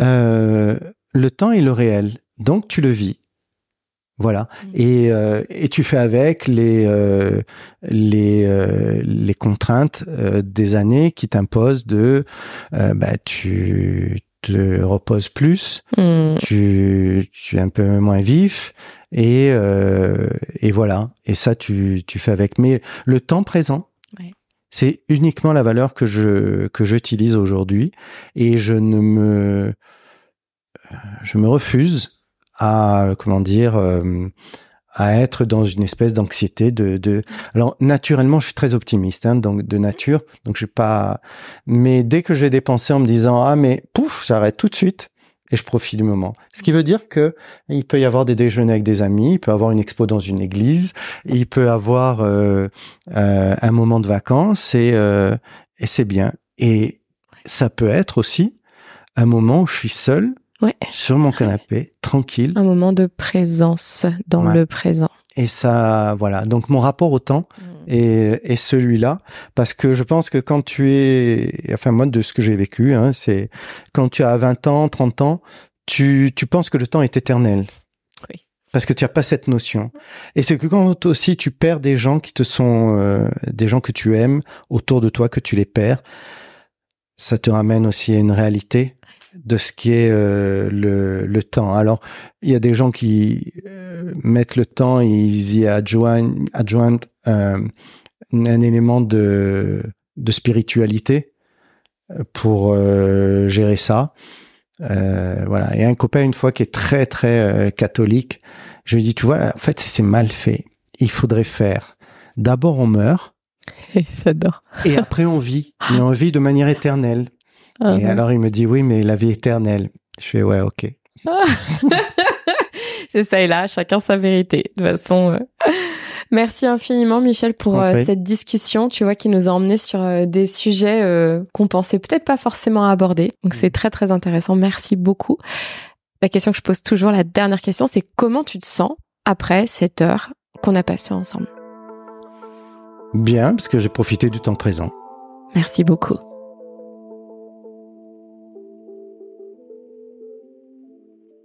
euh, le temps est le réel. Donc tu le vis. Voilà. Mm. Et, euh, et tu fais avec les euh, les euh, les contraintes des années qui t'imposent de bah tu te reposes plus, mm. tu tu es un peu moins vif et et voilà. Et ça tu tu fais avec. Mais le temps présent. C'est uniquement la valeur que je que j'utilise aujourd'hui et je ne me je me refuse à comment dire euh, à être dans une espèce d'anxiété de, de alors naturellement je suis très optimiste hein, donc de nature donc je suis pas mais dès que j'ai des pensées en me disant ah mais pouf j'arrête tout de suite et je profite du moment. Ce qui veut dire que il peut y avoir des déjeuners avec des amis, il peut avoir une expo dans une église, il peut avoir euh, euh, un moment de vacances et, euh, et c'est bien. Et ça peut être aussi un moment où je suis seul ouais. sur mon canapé, tranquille. Un moment de présence dans le présent. Et ça, voilà. Donc mon rapport au temps mm. est, est celui-là, parce que je pense que quand tu es, enfin moi de ce que j'ai vécu, hein, c'est quand tu as 20 ans, 30 ans, tu, tu penses que le temps est éternel. Oui. Parce que tu n'as pas cette notion. Et c'est que quand aussi tu perds des gens qui te sont, euh, des gens que tu aimes autour de toi, que tu les perds, ça te ramène aussi à une réalité de ce qui est euh, le, le, temps. Alors, il y a des gens qui euh, mettent le temps, ils y adjoignent, adjoignent euh, un élément de, de spiritualité pour gérer ça. voilà. Et un copain, une fois, qui est très, très catholique, je lui dis, tu vois, en fait, c'est mal fait. Il faudrait faire. D'abord, on meurt. J'adore. Et après, on vit. Mais on vit de manière éternelle. Et uh-huh. alors il me dit oui, mais la vie éternelle. Je fais ouais, ok. c'est ça et là, chacun sa vérité. De toute façon. Euh. Merci infiniment Michel pour euh, cette discussion, tu vois, qui nous a emmené sur euh, des sujets qu'on pensait peut-être pas forcément aborder. Donc c'est très très intéressant. Merci beaucoup. La question que je pose toujours, la dernière question, c'est comment tu te sens après cette heure qu'on a passée ensemble? Bien, parce que j'ai profité du temps présent. Merci beaucoup.